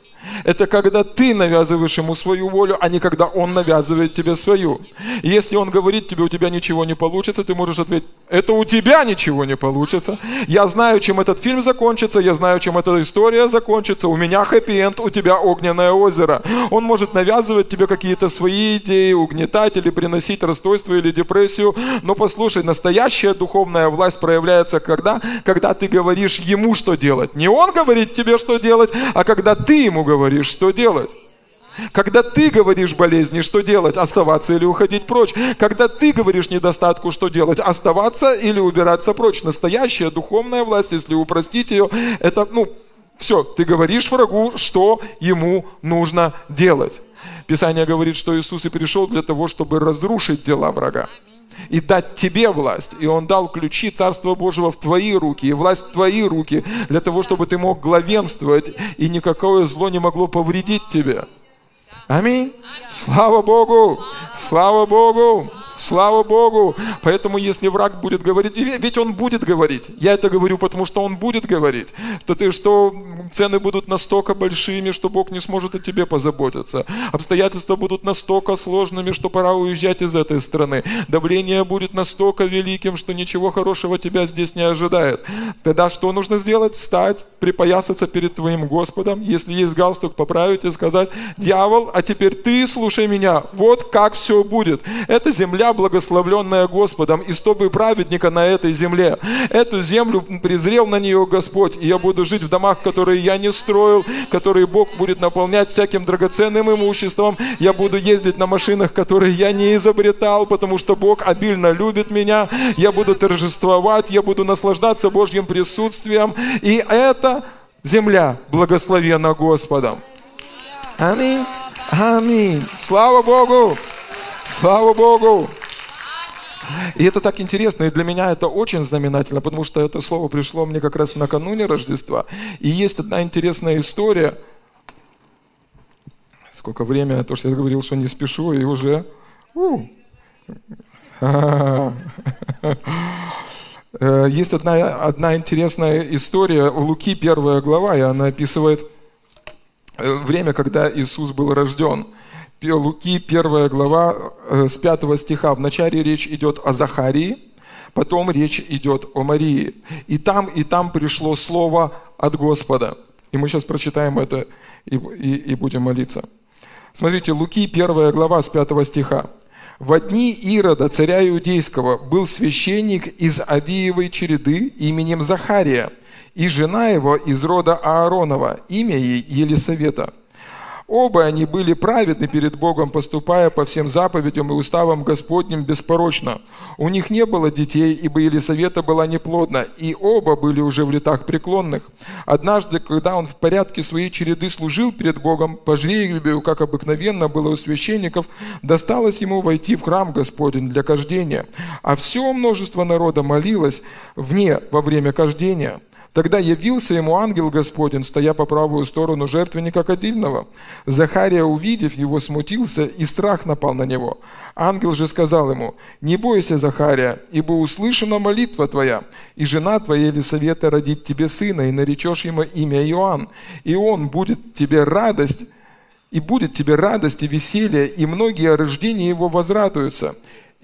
Speaker 1: Это когда ты навязываешь ему свою волю, а не когда он навязывает тебе свою. Если он говорит тебе, у тебя ничего не получится, ты можешь ответить, это у тебя ничего не получится. Я знаю, чем этот фильм закончится, я знаю, чем эта история закончится. У меня хэппи-энд, у тебя огненное озеро. Он может навязывать тебе какие-то свои идеи, угнетать или приносить расстройство или депрессию. Но послушай, настоящая духовная власть проявляется когда? Когда ты говоришь ему, что делать. Не он говорит тебе, что делать, а когда ты ему говоришь, что делать. Когда ты говоришь болезни, что делать? Оставаться или уходить прочь? Когда ты говоришь недостатку, что делать? Оставаться или убираться прочь? Настоящая духовная власть, если упростить ее, это, ну, все, ты говоришь врагу, что ему нужно делать. Писание говорит, что Иисус и пришел для того, чтобы разрушить дела врага и дать тебе власть. И Он дал ключи Царства Божьего в твои руки, и власть в твои руки, для того, чтобы ты мог главенствовать, и никакое зло не могло повредить тебе. Аминь. Слава Богу! Слава Богу! Слава Богу! Поэтому, если враг будет говорить, ведь он будет говорить. Я это говорю, потому что он будет говорить. То ты что цены будут настолько большими, что Бог не сможет о тебе позаботиться. Обстоятельства будут настолько сложными, что пора уезжать из этой страны. Давление будет настолько великим, что ничего хорошего тебя здесь не ожидает. Тогда что нужно сделать? Встать, припоясаться перед твоим Господом. Если есть галстук, поправить и сказать, дьявол, а теперь ты слушай меня. Вот как все будет. Это земля земля, благословленная Господом, и стобы праведника на этой земле. Эту землю презрел на нее Господь, и я буду жить в домах, которые я не строил, которые Бог будет наполнять всяким драгоценным имуществом. Я буду ездить на машинах, которые я не изобретал, потому что Бог обильно любит меня. Я буду торжествовать, я буду наслаждаться Божьим присутствием. И эта земля благословена Господом. Аминь. Аминь. Слава Богу. Слава Богу! И это так интересно, и для меня это очень знаменательно, потому что это слово пришло мне как раз накануне Рождества. И есть одна интересная история. Сколько времени, то, что я говорил, что не спешу, и уже... Э, есть одна, одна интересная история у Луки, первая глава, и она описывает э, время, когда Иисус был рожден. Луки, первая глава, э, с 5 стиха. Вначале речь идет о Захарии, потом речь идет о Марии. И там, и там пришло слово от Господа. И мы сейчас прочитаем это и, и, и будем молиться. Смотрите, Луки, первая глава, с 5 стиха. «В дни Ирода, царя Иудейского, был священник из Авиевой череды именем Захария, и жена его из рода Ааронова, имя ей Елисавета». Оба они были праведны перед Богом, поступая по всем заповедям и уставам Господним беспорочно. У них не было детей, ибо Елисавета была неплодна, и оба были уже в летах преклонных. Однажды, когда он в порядке своей череды служил перед Богом, по жребию, как обыкновенно было у священников, досталось ему войти в храм Господень для кождения. А все множество народа молилось вне во время кождения – Тогда явился ему ангел Господень, стоя по правую сторону жертвенника кадильного. Захария, увидев его, смутился, и страх напал на него. Ангел же сказал ему, «Не бойся, Захария, ибо услышана молитва твоя, и жена твоя Елисавета родит тебе сына, и наречешь ему имя Иоанн, и он будет тебе радость, И будет тебе радость и веселье, и многие о рождении его возрадуются.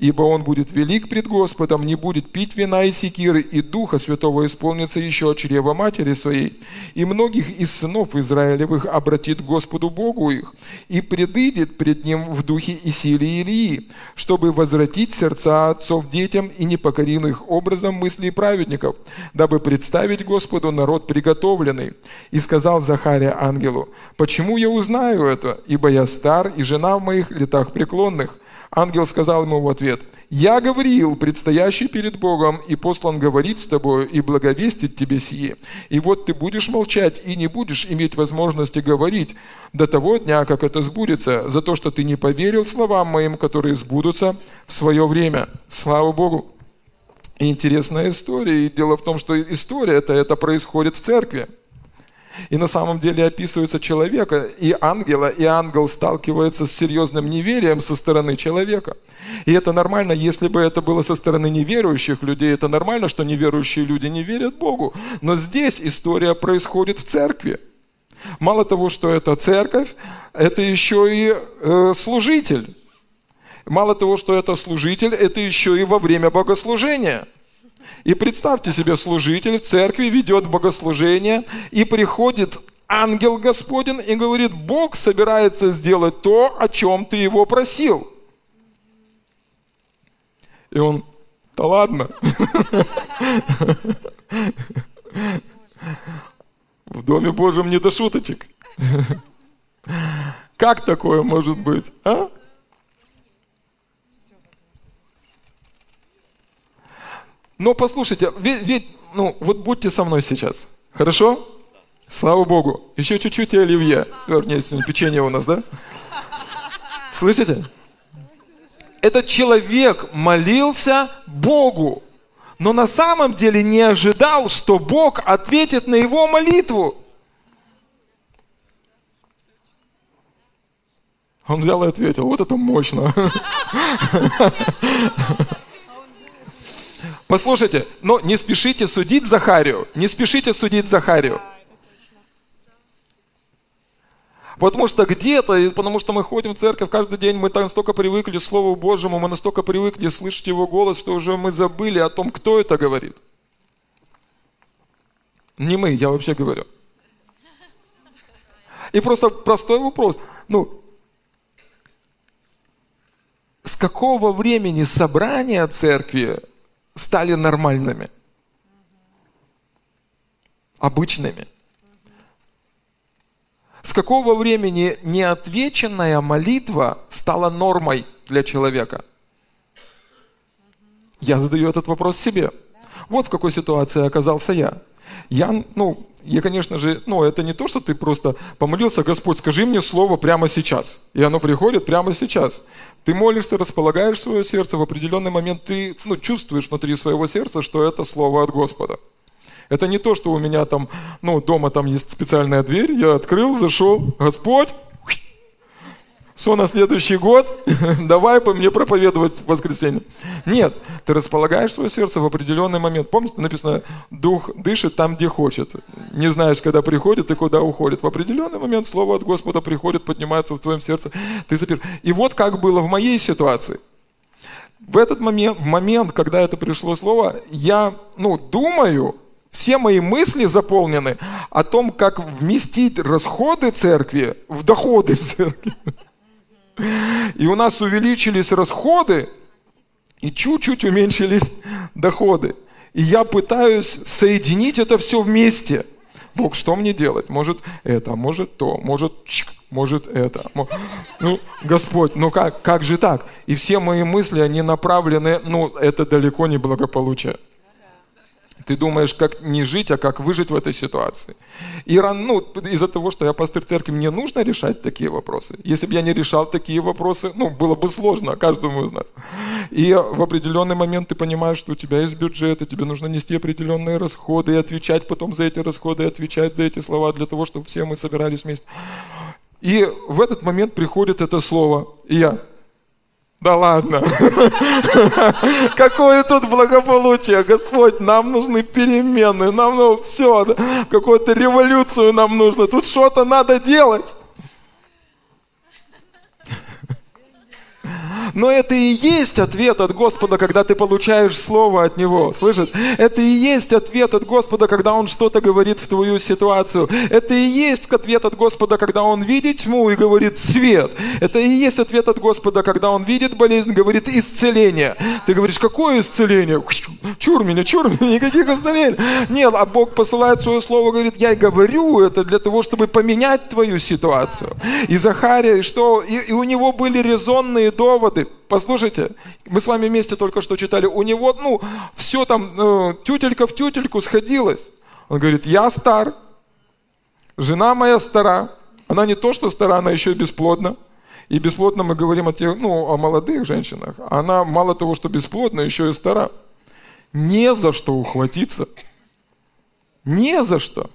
Speaker 1: Ибо он будет велик пред Господом, не будет пить вина и секиры, и Духа Святого исполнится еще от чрева матери своей. И многих из сынов Израилевых обратит Господу Богу их, и предыдет пред Ним в духе и силе Илии, чтобы возвратить сердца отцов детям и непокоримых образом мыслей праведников, дабы представить Господу народ приготовленный. И сказал Захария ангелу, «Почему я узнаю это? Ибо я стар, и жена в моих летах преклонных». Ангел сказал ему в ответ, «Я говорил, предстоящий перед Богом, и послан говорить с тобою и благовестить тебе сие. И вот ты будешь молчать и не будешь иметь возможности говорить до того дня, как это сбудется, за то, что ты не поверил словам моим, которые сбудутся в свое время». Слава Богу! Интересная история. И дело в том, что история это, это происходит в церкви. И на самом деле описывается человека и ангела, и ангел сталкивается с серьезным неверием со стороны человека. И это нормально, если бы это было со стороны неверующих людей, это нормально, что неверующие люди не верят Богу. Но здесь история происходит в церкви. Мало того, что это церковь, это еще и э, служитель. Мало того, что это служитель, это еще и во время богослужения – и представьте себе, служитель в церкви ведет богослужение, и приходит ангел Господень и говорит, Бог собирается сделать то, о чем ты его просил. И он, да ладно. В Доме Божьем не до шуточек. Как такое может быть? А? Но послушайте, ведь, ведь, ну, вот будьте со мной сейчас. Хорошо? Слава Богу. Еще чуть-чуть и оливье. Вернее, сегодня печенье у нас, да? Слышите? Этот человек молился Богу, но на самом деле не ожидал, что Бог ответит на его молитву. Он взял и ответил, вот это мощно. Послушайте, но не спешите судить Захарию, не спешите судить Захарию. Потому что где-то, потому что мы ходим в церковь каждый день, мы так настолько привыкли к Слову Божьему, мы настолько привыкли слышать Его голос, что уже мы забыли о том, кто это говорит. Не мы, я вообще говорю. И просто простой вопрос. Ну, с какого времени собрания церкви стали нормальными, обычными. С какого времени неотвеченная молитва стала нормой для человека? Я задаю этот вопрос себе. Вот в какой ситуации оказался я. Я, ну, я, конечно же, ну, это не то, что ты просто помолился, Господь, скажи мне слово прямо сейчас. И оно приходит прямо сейчас. Ты молишься, располагаешь свое сердце, в определенный момент ты ну, чувствуешь внутри своего сердца, что это слово от Господа. Это не то, что у меня там, ну, дома там есть специальная дверь, я открыл, зашел, Господь, все на следующий год, давай по мне проповедовать в воскресенье. Нет, ты располагаешь свое сердце в определенный момент. Помните, написано, дух дышит там, где хочет. Не знаешь, когда приходит и куда уходит. В определенный момент слово от Господа приходит, поднимается в твоем сердце. Ты запер. И вот как было в моей ситуации. В этот момент, в момент, когда это пришло слово, я, ну, думаю, все мои мысли заполнены о том, как вместить расходы церкви в доходы церкви. И у нас увеличились расходы, и чуть-чуть уменьшились доходы. И я пытаюсь соединить это все вместе. Бог, что мне делать? Может это, может то, может может это. Ну, Господь, ну как, как же так? И все мои мысли, они направлены, ну, это далеко не благополучие. Ты думаешь, как не жить, а как выжить в этой ситуации. И ну, из-за того, что я пастырь церкви, мне нужно решать такие вопросы. Если бы я не решал такие вопросы, ну, было бы сложно каждому из нас. И в определенный момент ты понимаешь, что у тебя есть бюджет, и тебе нужно нести определенные расходы, и отвечать потом за эти расходы, и отвечать за эти слова, для того, чтобы все мы собирались вместе. И в этот момент приходит это слово. Я, да ладно. Какое тут благополучие, Господь, нам нужны перемены, нам ну, все, какую-то революцию нам нужно, тут что-то надо делать. Но это и есть ответ от Господа, когда ты получаешь слово от Него. Слышишь? Это и есть ответ от Господа, когда Он что-то говорит в твою ситуацию. Это и есть ответ от Господа, когда Он видит тьму и говорит свет. Это и есть ответ от Господа, когда Он видит болезнь, говорит исцеление. Ты говоришь, какое исцеление? Чур меня, чур меня, никаких исцелений. Нет, а Бог посылает свое слово, говорит, я говорю это для того, чтобы поменять твою ситуацию. И Захария, что? И, и у него были резонные доводы. Послушайте, мы с вами вместе только что читали, у него, ну, все там, э, тютелька в тютельку сходилось. Он говорит, я стар, жена моя стара, она не то, что стара, она еще и бесплодна. И бесплодно мы говорим о тех, ну, о молодых женщинах. Она мало того, что бесплодна, еще и стара. Не за что ухватиться. Не за что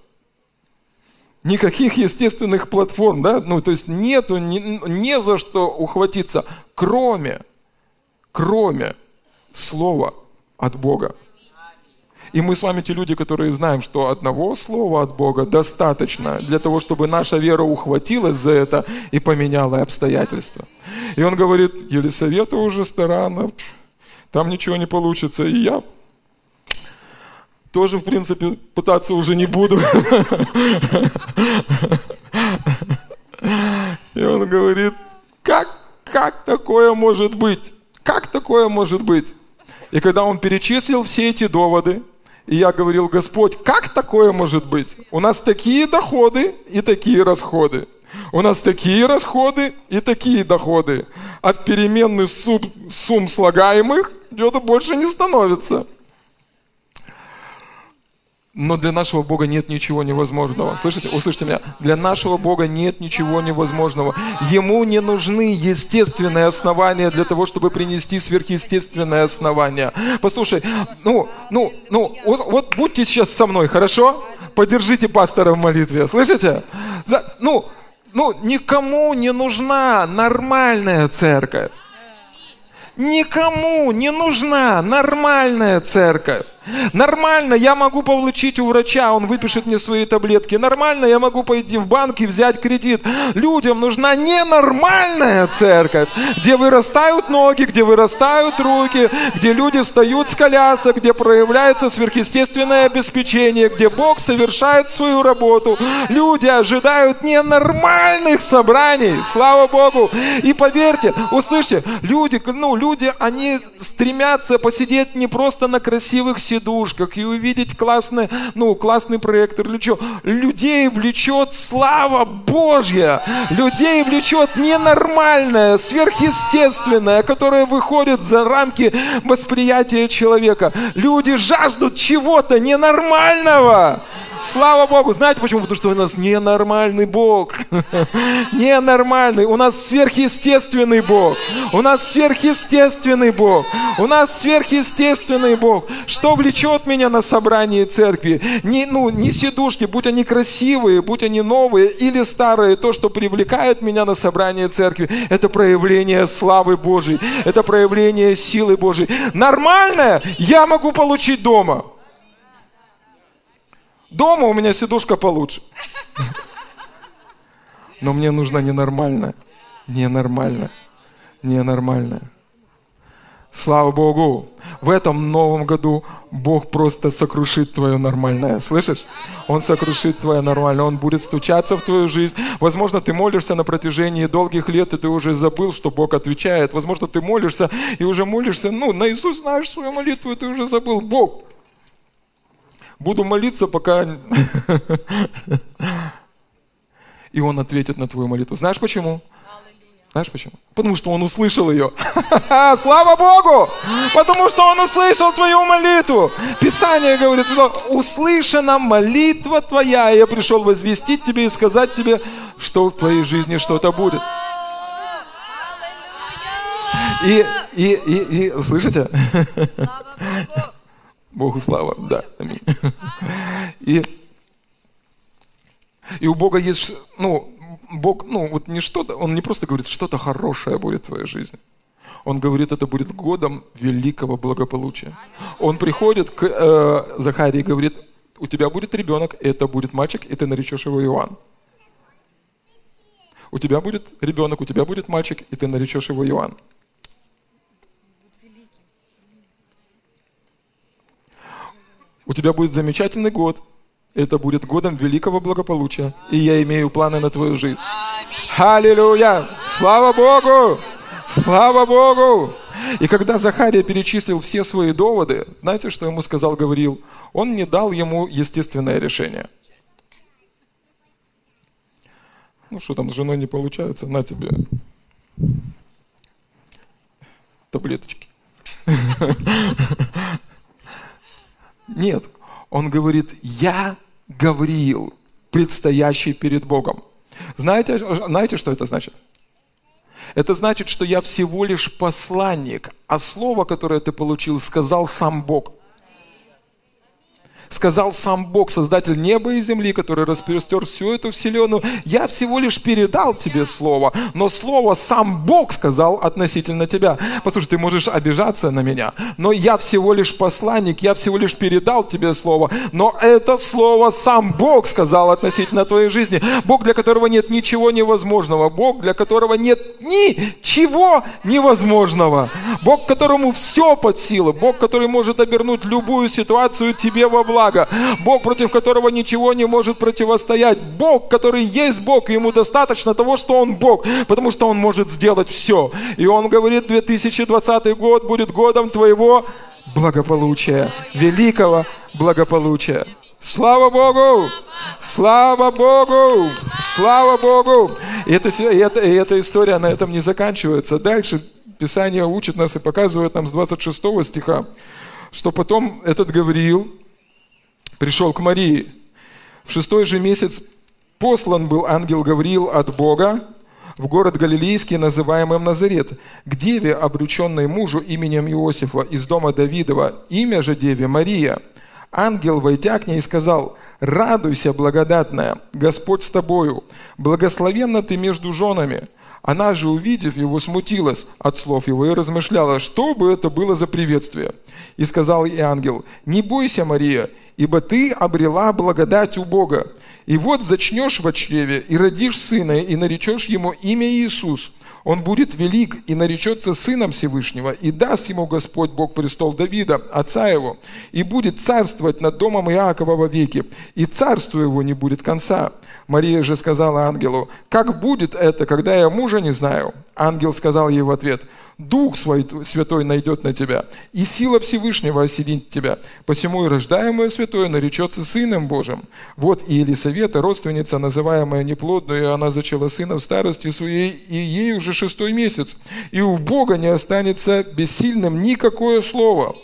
Speaker 1: никаких естественных платформ, да, ну, то есть нету, не, не за что ухватиться, кроме, кроме слова от Бога. И мы с вами те люди, которые знаем, что одного слова от Бога достаточно для того, чтобы наша вера ухватилась за это и поменяла обстоятельства. И он говорит, Елисавета уже стара, там ничего не получится. И я тоже, в принципе, пытаться уже не буду. И он говорит, как, как такое может быть? Как такое может быть? И когда он перечислил все эти доводы, и я говорил, Господь, как такое может быть? У нас такие доходы и такие расходы. У нас такие расходы и такие доходы. От переменных сумм, слагаемых что-то больше не становится. Но для нашего Бога нет ничего невозможного. Слышите? Услышьте меня. Для нашего Бога нет ничего невозможного. Ему не нужны естественные основания для того, чтобы принести сверхъестественное основание. Послушай, ну, ну, ну, вот, вот будьте сейчас со мной, хорошо? Поддержите пастора в молитве. Слышите? За, ну, ну, никому не нужна нормальная церковь. Никому не нужна нормальная церковь. Нормально, я могу получить у врача, он выпишет мне свои таблетки. Нормально, я могу пойти в банк и взять кредит. Людям нужна ненормальная церковь, где вырастают ноги, где вырастают руки, где люди встают с колясок, где проявляется сверхъестественное обеспечение, где Бог совершает свою работу. Люди ожидают ненормальных собраний, слава Богу. И поверьте, услышьте, люди, ну, люди, они стремятся посидеть не просто на красивых сидениях, сидушках и увидеть классный, ну, классный проектор или что. Людей влечет слава Божья. Людей влечет ненормальное, сверхъестественное, которое выходит за рамки восприятия человека. Люди жаждут чего-то ненормального. Слава Богу. Знаете почему? Потому что у нас ненормальный Бог. Ненормальный. У нас сверхъестественный Бог. У нас сверхъестественный Бог. У нас сверхъестественный Бог. Что влечет меня на собрании церкви? Не, ну, не сидушки, будь они красивые, будь они новые или старые. То, что привлекает меня на собрание церкви, это проявление славы Божьей. Это проявление силы Божьей. Нормальное я могу получить дома. Дома у меня сидушка получше. Но мне нужна ненормальная. Ненормальная. Ненормальная. Слава Богу! В этом новом году Бог просто сокрушит твое нормальное. Слышишь? Он сокрушит твое нормальное. Он будет стучаться в твою жизнь. Возможно, ты молишься на протяжении долгих лет, и ты уже забыл, что Бог отвечает. Возможно, ты молишься и уже молишься, ну, наизусть знаешь свою молитву, и ты уже забыл. Бог, Буду молиться, пока... И он ответит на твою молитву. Знаешь почему? Знаешь почему? Потому что он услышал ее. Слава Богу! Потому что он услышал твою молитву. Писание говорит, что услышана молитва твоя, и я пришел возвестить тебе и сказать тебе, что в твоей жизни что-то будет. И, и, и, и, слышите? Слава Богу! Богу слава, да. Аминь. И, и у Бога есть, ну, Бог, ну, вот не что-то, Он не просто говорит, что-то хорошее будет в твоей жизни. Он говорит, это будет годом великого благополучия. Он приходит к э, Захарии и говорит, у тебя будет ребенок, и это будет мальчик, и ты наречешь его Иоанн. У тебя будет ребенок, у тебя будет мальчик, и ты наречешь его Иоанн. У тебя будет замечательный год. Это будет годом великого благополучия. И я имею планы на твою жизнь. Аллилуйя! Слава Богу! Слава Богу! И когда Захария перечислил все свои доводы, знаете, что ему сказал Гавриил? Он не дал ему естественное решение. Ну что там с женой не получается? На тебе таблеточки. Нет, он говорит, я Гавриил, предстоящий перед Богом. Знаете, знаете, что это значит? Это значит, что я всего лишь посланник, а слово, которое ты получил, сказал сам Бог сказал сам Бог, Создатель неба и земли, который распростер всю эту вселенную. Я всего лишь передал тебе слово, но слово сам Бог сказал относительно тебя. Послушай, ты можешь обижаться на меня, но я всего лишь посланник, я всего лишь передал тебе слово, но это слово сам Бог сказал относительно твоей жизни. Бог, для которого нет ничего невозможного. Бог, для которого нет ничего невозможного. Бог, которому все под силу. Бог, который может обернуть любую ситуацию тебе во благо благо. Бог, против которого ничего не может противостоять. Бог, который есть Бог, и ему достаточно того, что Он Бог, потому что Он может сделать все. И Он говорит, 2020 год будет годом твоего благополучия, великого благополучия. Слава Богу! Слава Богу! Слава Богу! И, это, и, это, и эта история на этом не заканчивается. Дальше Писание учит нас и показывает нам с 26 стиха, что потом этот Гавриил, пришел к Марии. В шестой же месяц послан был ангел Гавриил от Бога в город Галилейский, называемый Назарет, к деве, обрученной мужу именем Иосифа из дома Давидова, имя же деве Мария. Ангел, войдя к ней, сказал, «Радуйся, благодатная, Господь с тобою, благословенна ты между женами». Она же, увидев его, смутилась от слов его и размышляла, что бы это было за приветствие. И сказал ей ангел, «Не бойся, Мария, ибо ты обрела благодать у Бога. И вот зачнешь в чреве, и родишь сына, и наречешь ему имя Иисус. Он будет велик и наречется сыном Всевышнего, и даст ему Господь Бог престол Давида, отца его, и будет царствовать над домом Иакова во веки, и царству его не будет конца. Мария же сказала ангелу, как будет это, когда я мужа не знаю? Ангел сказал ей в ответ, Дух Святой найдет на тебя, и сила Всевышнего осенит тебя. Посему и рождаемое Святое наречется Сыном Божьим. Вот и Елисавета, родственница, называемая неплодной, она зачала сына в старости своей, и ей уже шестой месяц. И у Бога не останется бессильным никакое слово.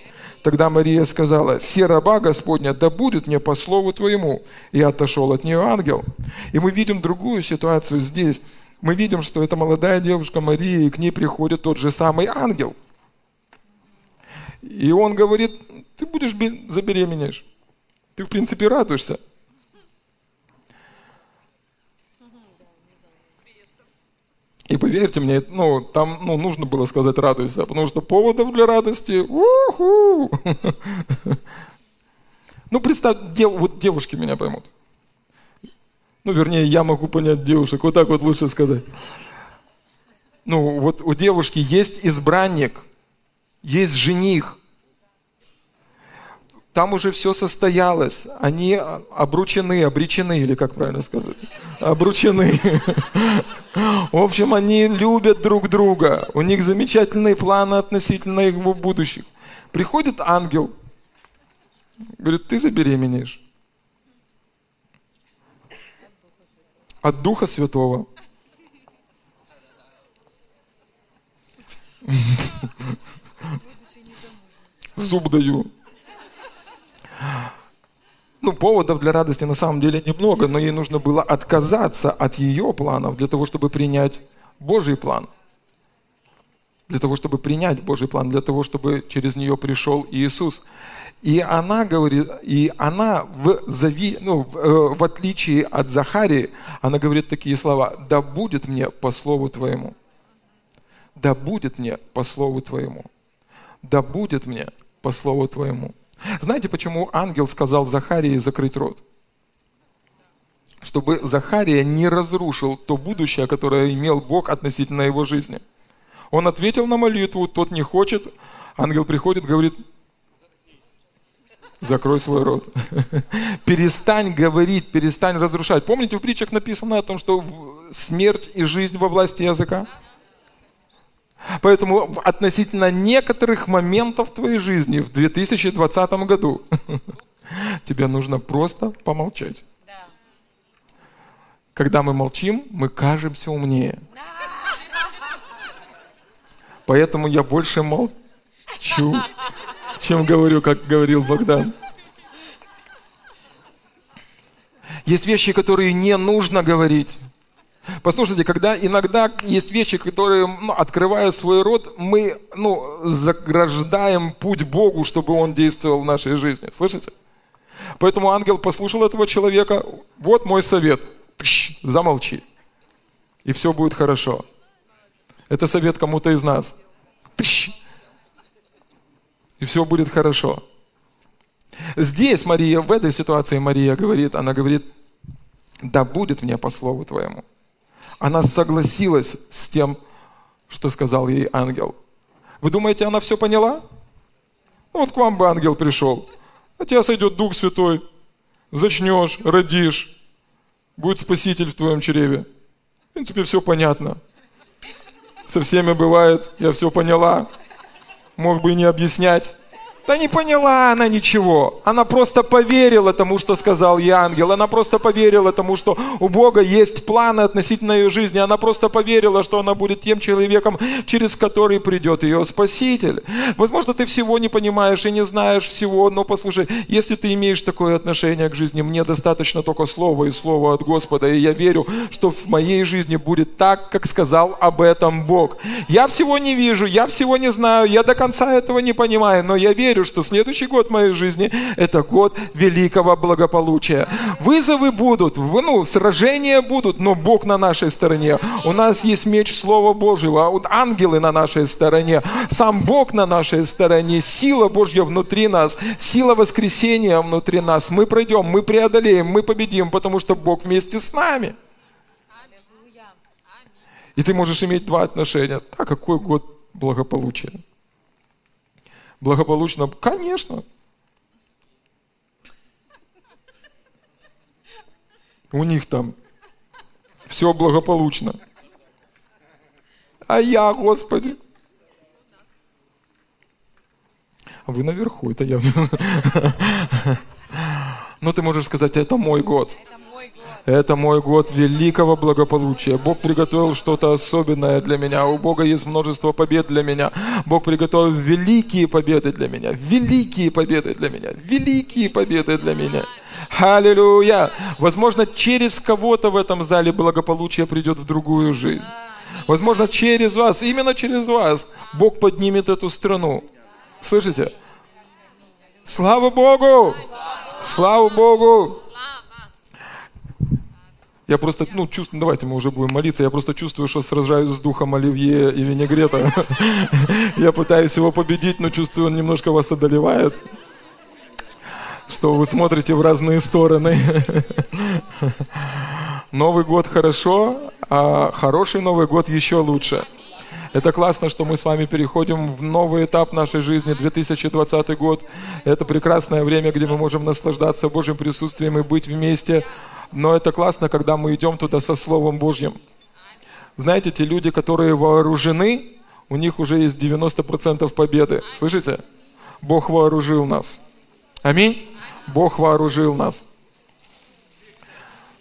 Speaker 1: Тогда Мария сказала, «Се Господня, да будет мне по слову Твоему». И отошел от нее ангел. И мы видим другую ситуацию здесь мы видим, что это молодая девушка Мария, и к ней приходит тот же самый ангел. И он говорит, ты будешь забеременеешь. Ты, в принципе, радуешься. И поверьте мне, ну, там ну, нужно было сказать радуйся, потому что поводов для радости! Ну, представь, вот девушки меня поймут. Ну, вернее, я могу понять девушек, вот так вот лучше сказать. Ну, вот у девушки есть избранник, есть жених. Там уже все состоялось. Они обручены, обречены, или как правильно сказать? Обручены. В общем, они любят друг друга. У них замечательные планы относительно его будущих. Приходит ангел, говорит, ты забеременеешь. От Духа Святого. Зуб даю. Ну, поводов для радости на самом деле немного, но ей нужно было отказаться от ее планов для того, чтобы принять Божий план. Для того, чтобы принять Божий план, для того, чтобы через нее пришел Иисус. И она говорит, и она в, зави, ну, в, э, в отличие от Захарии, она говорит такие слова, да будет мне по слову твоему. Да будет мне по слову твоему. Да будет мне по слову твоему. Знаете, почему ангел сказал Захарии закрыть рот? Чтобы Захария не разрушил то будущее, которое имел Бог относительно его жизни. Он ответил на молитву, тот не хочет, Ангел приходит, говорит, закрой свой рот. Перестань говорить, перестань разрушать. Помните, в притчах написано о том, что смерть и жизнь во власти языка? Поэтому относительно некоторых моментов твоей жизни в 2020 году тебе нужно просто помолчать. Когда мы молчим, мы кажемся умнее. Поэтому я больше молчу, чем говорю, как говорил Богдан. Есть вещи, которые не нужно говорить. Послушайте, когда иногда есть вещи, которые, ну, открывая свой рот, мы ну, заграждаем путь Богу, чтобы Он действовал в нашей жизни. Слышите? Поэтому ангел послушал этого человека. Вот мой совет. Пш, замолчи. И все будет хорошо. Это совет кому-то из нас. Пш, и все будет хорошо. Здесь Мария, в этой ситуации Мария говорит, она говорит, да будет мне по слову твоему. Она согласилась с тем, что сказал ей ангел. Вы думаете, она все поняла? Ну, вот к вам бы ангел пришел. На тебя сойдет Дух Святой. Зачнешь, родишь. Будет Спаситель в твоем чреве. В принципе, все понятно. Со всеми бывает, я все поняла. Мог бы и не объяснять. Да не поняла она ничего. Она просто поверила тому, что сказал ей ангел. Она просто поверила тому, что у Бога есть планы относительно ее жизни. Она просто поверила, что она будет тем человеком, через который придет ее Спаситель. Возможно, ты всего не понимаешь и не знаешь всего, но послушай, если ты имеешь такое отношение к жизни, мне достаточно только слова и слова от Господа. И я верю, что в моей жизни будет так, как сказал об этом Бог. Я всего не вижу, я всего не знаю, я до конца этого не понимаю, но я верю, верю, что следующий год моей жизни – это год великого благополучия. Вызовы будут, ну, сражения будут, но Бог на нашей стороне. У нас есть меч Слова Божьего, ангелы на нашей стороне, сам Бог на нашей стороне, сила Божья внутри нас, сила воскресения внутри нас. Мы пройдем, мы преодолеем, мы победим, потому что Бог вместе с нами. И ты можешь иметь два отношения. А какой год благополучия? Благополучно? Конечно. У них там все благополучно. А я, Господи. А вы наверху, это я. Но ну, ты можешь сказать, это мой год. Это это мой год великого благополучия. Бог приготовил что-то особенное для меня. У Бога есть множество побед для меня. Бог приготовил великие победы для меня. Великие победы для меня. Великие победы для меня. Аллилуйя! Возможно, через кого-то в этом зале благополучие придет в другую жизнь. Возможно, через вас, именно через вас, Бог поднимет эту страну. Слышите? Слава Богу! Слава Богу! Я просто, ну, чувствую, давайте мы уже будем молиться, я просто чувствую, что сражаюсь с духом оливье и винегрета. Я пытаюсь его победить, но чувствую, он немножко вас одолевает. Что вы смотрите в разные стороны. Новый год хорошо, а хороший Новый год еще лучше. Это классно, что мы с вами переходим в новый этап нашей жизни, 2020 год. Это прекрасное время, где мы можем наслаждаться Божьим присутствием и быть вместе но это классно, когда мы идем туда со Словом Божьим. Знаете, те люди, которые вооружены, у них уже есть 90% победы. Слышите? Бог вооружил нас. Аминь. Бог вооружил нас.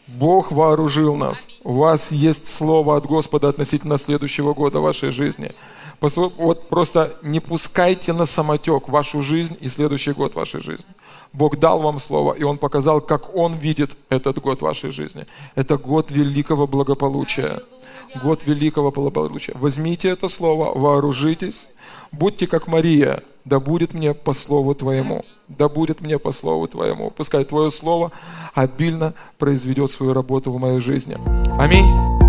Speaker 1: Бог вооружил нас. У вас есть слово от Господа относительно следующего года вашей жизни. Вот просто не пускайте на самотек вашу жизнь и следующий год вашей жизни. Бог дал вам слово, и Он показал, как Он видит этот год вашей жизни. Это год великого благополучия. Год великого благополучия. Возьмите это слово, вооружитесь, будьте как Мария, да будет мне по слову Твоему. Да будет мне по слову Твоему. Пускай Твое слово обильно произведет свою работу в моей жизни. Аминь.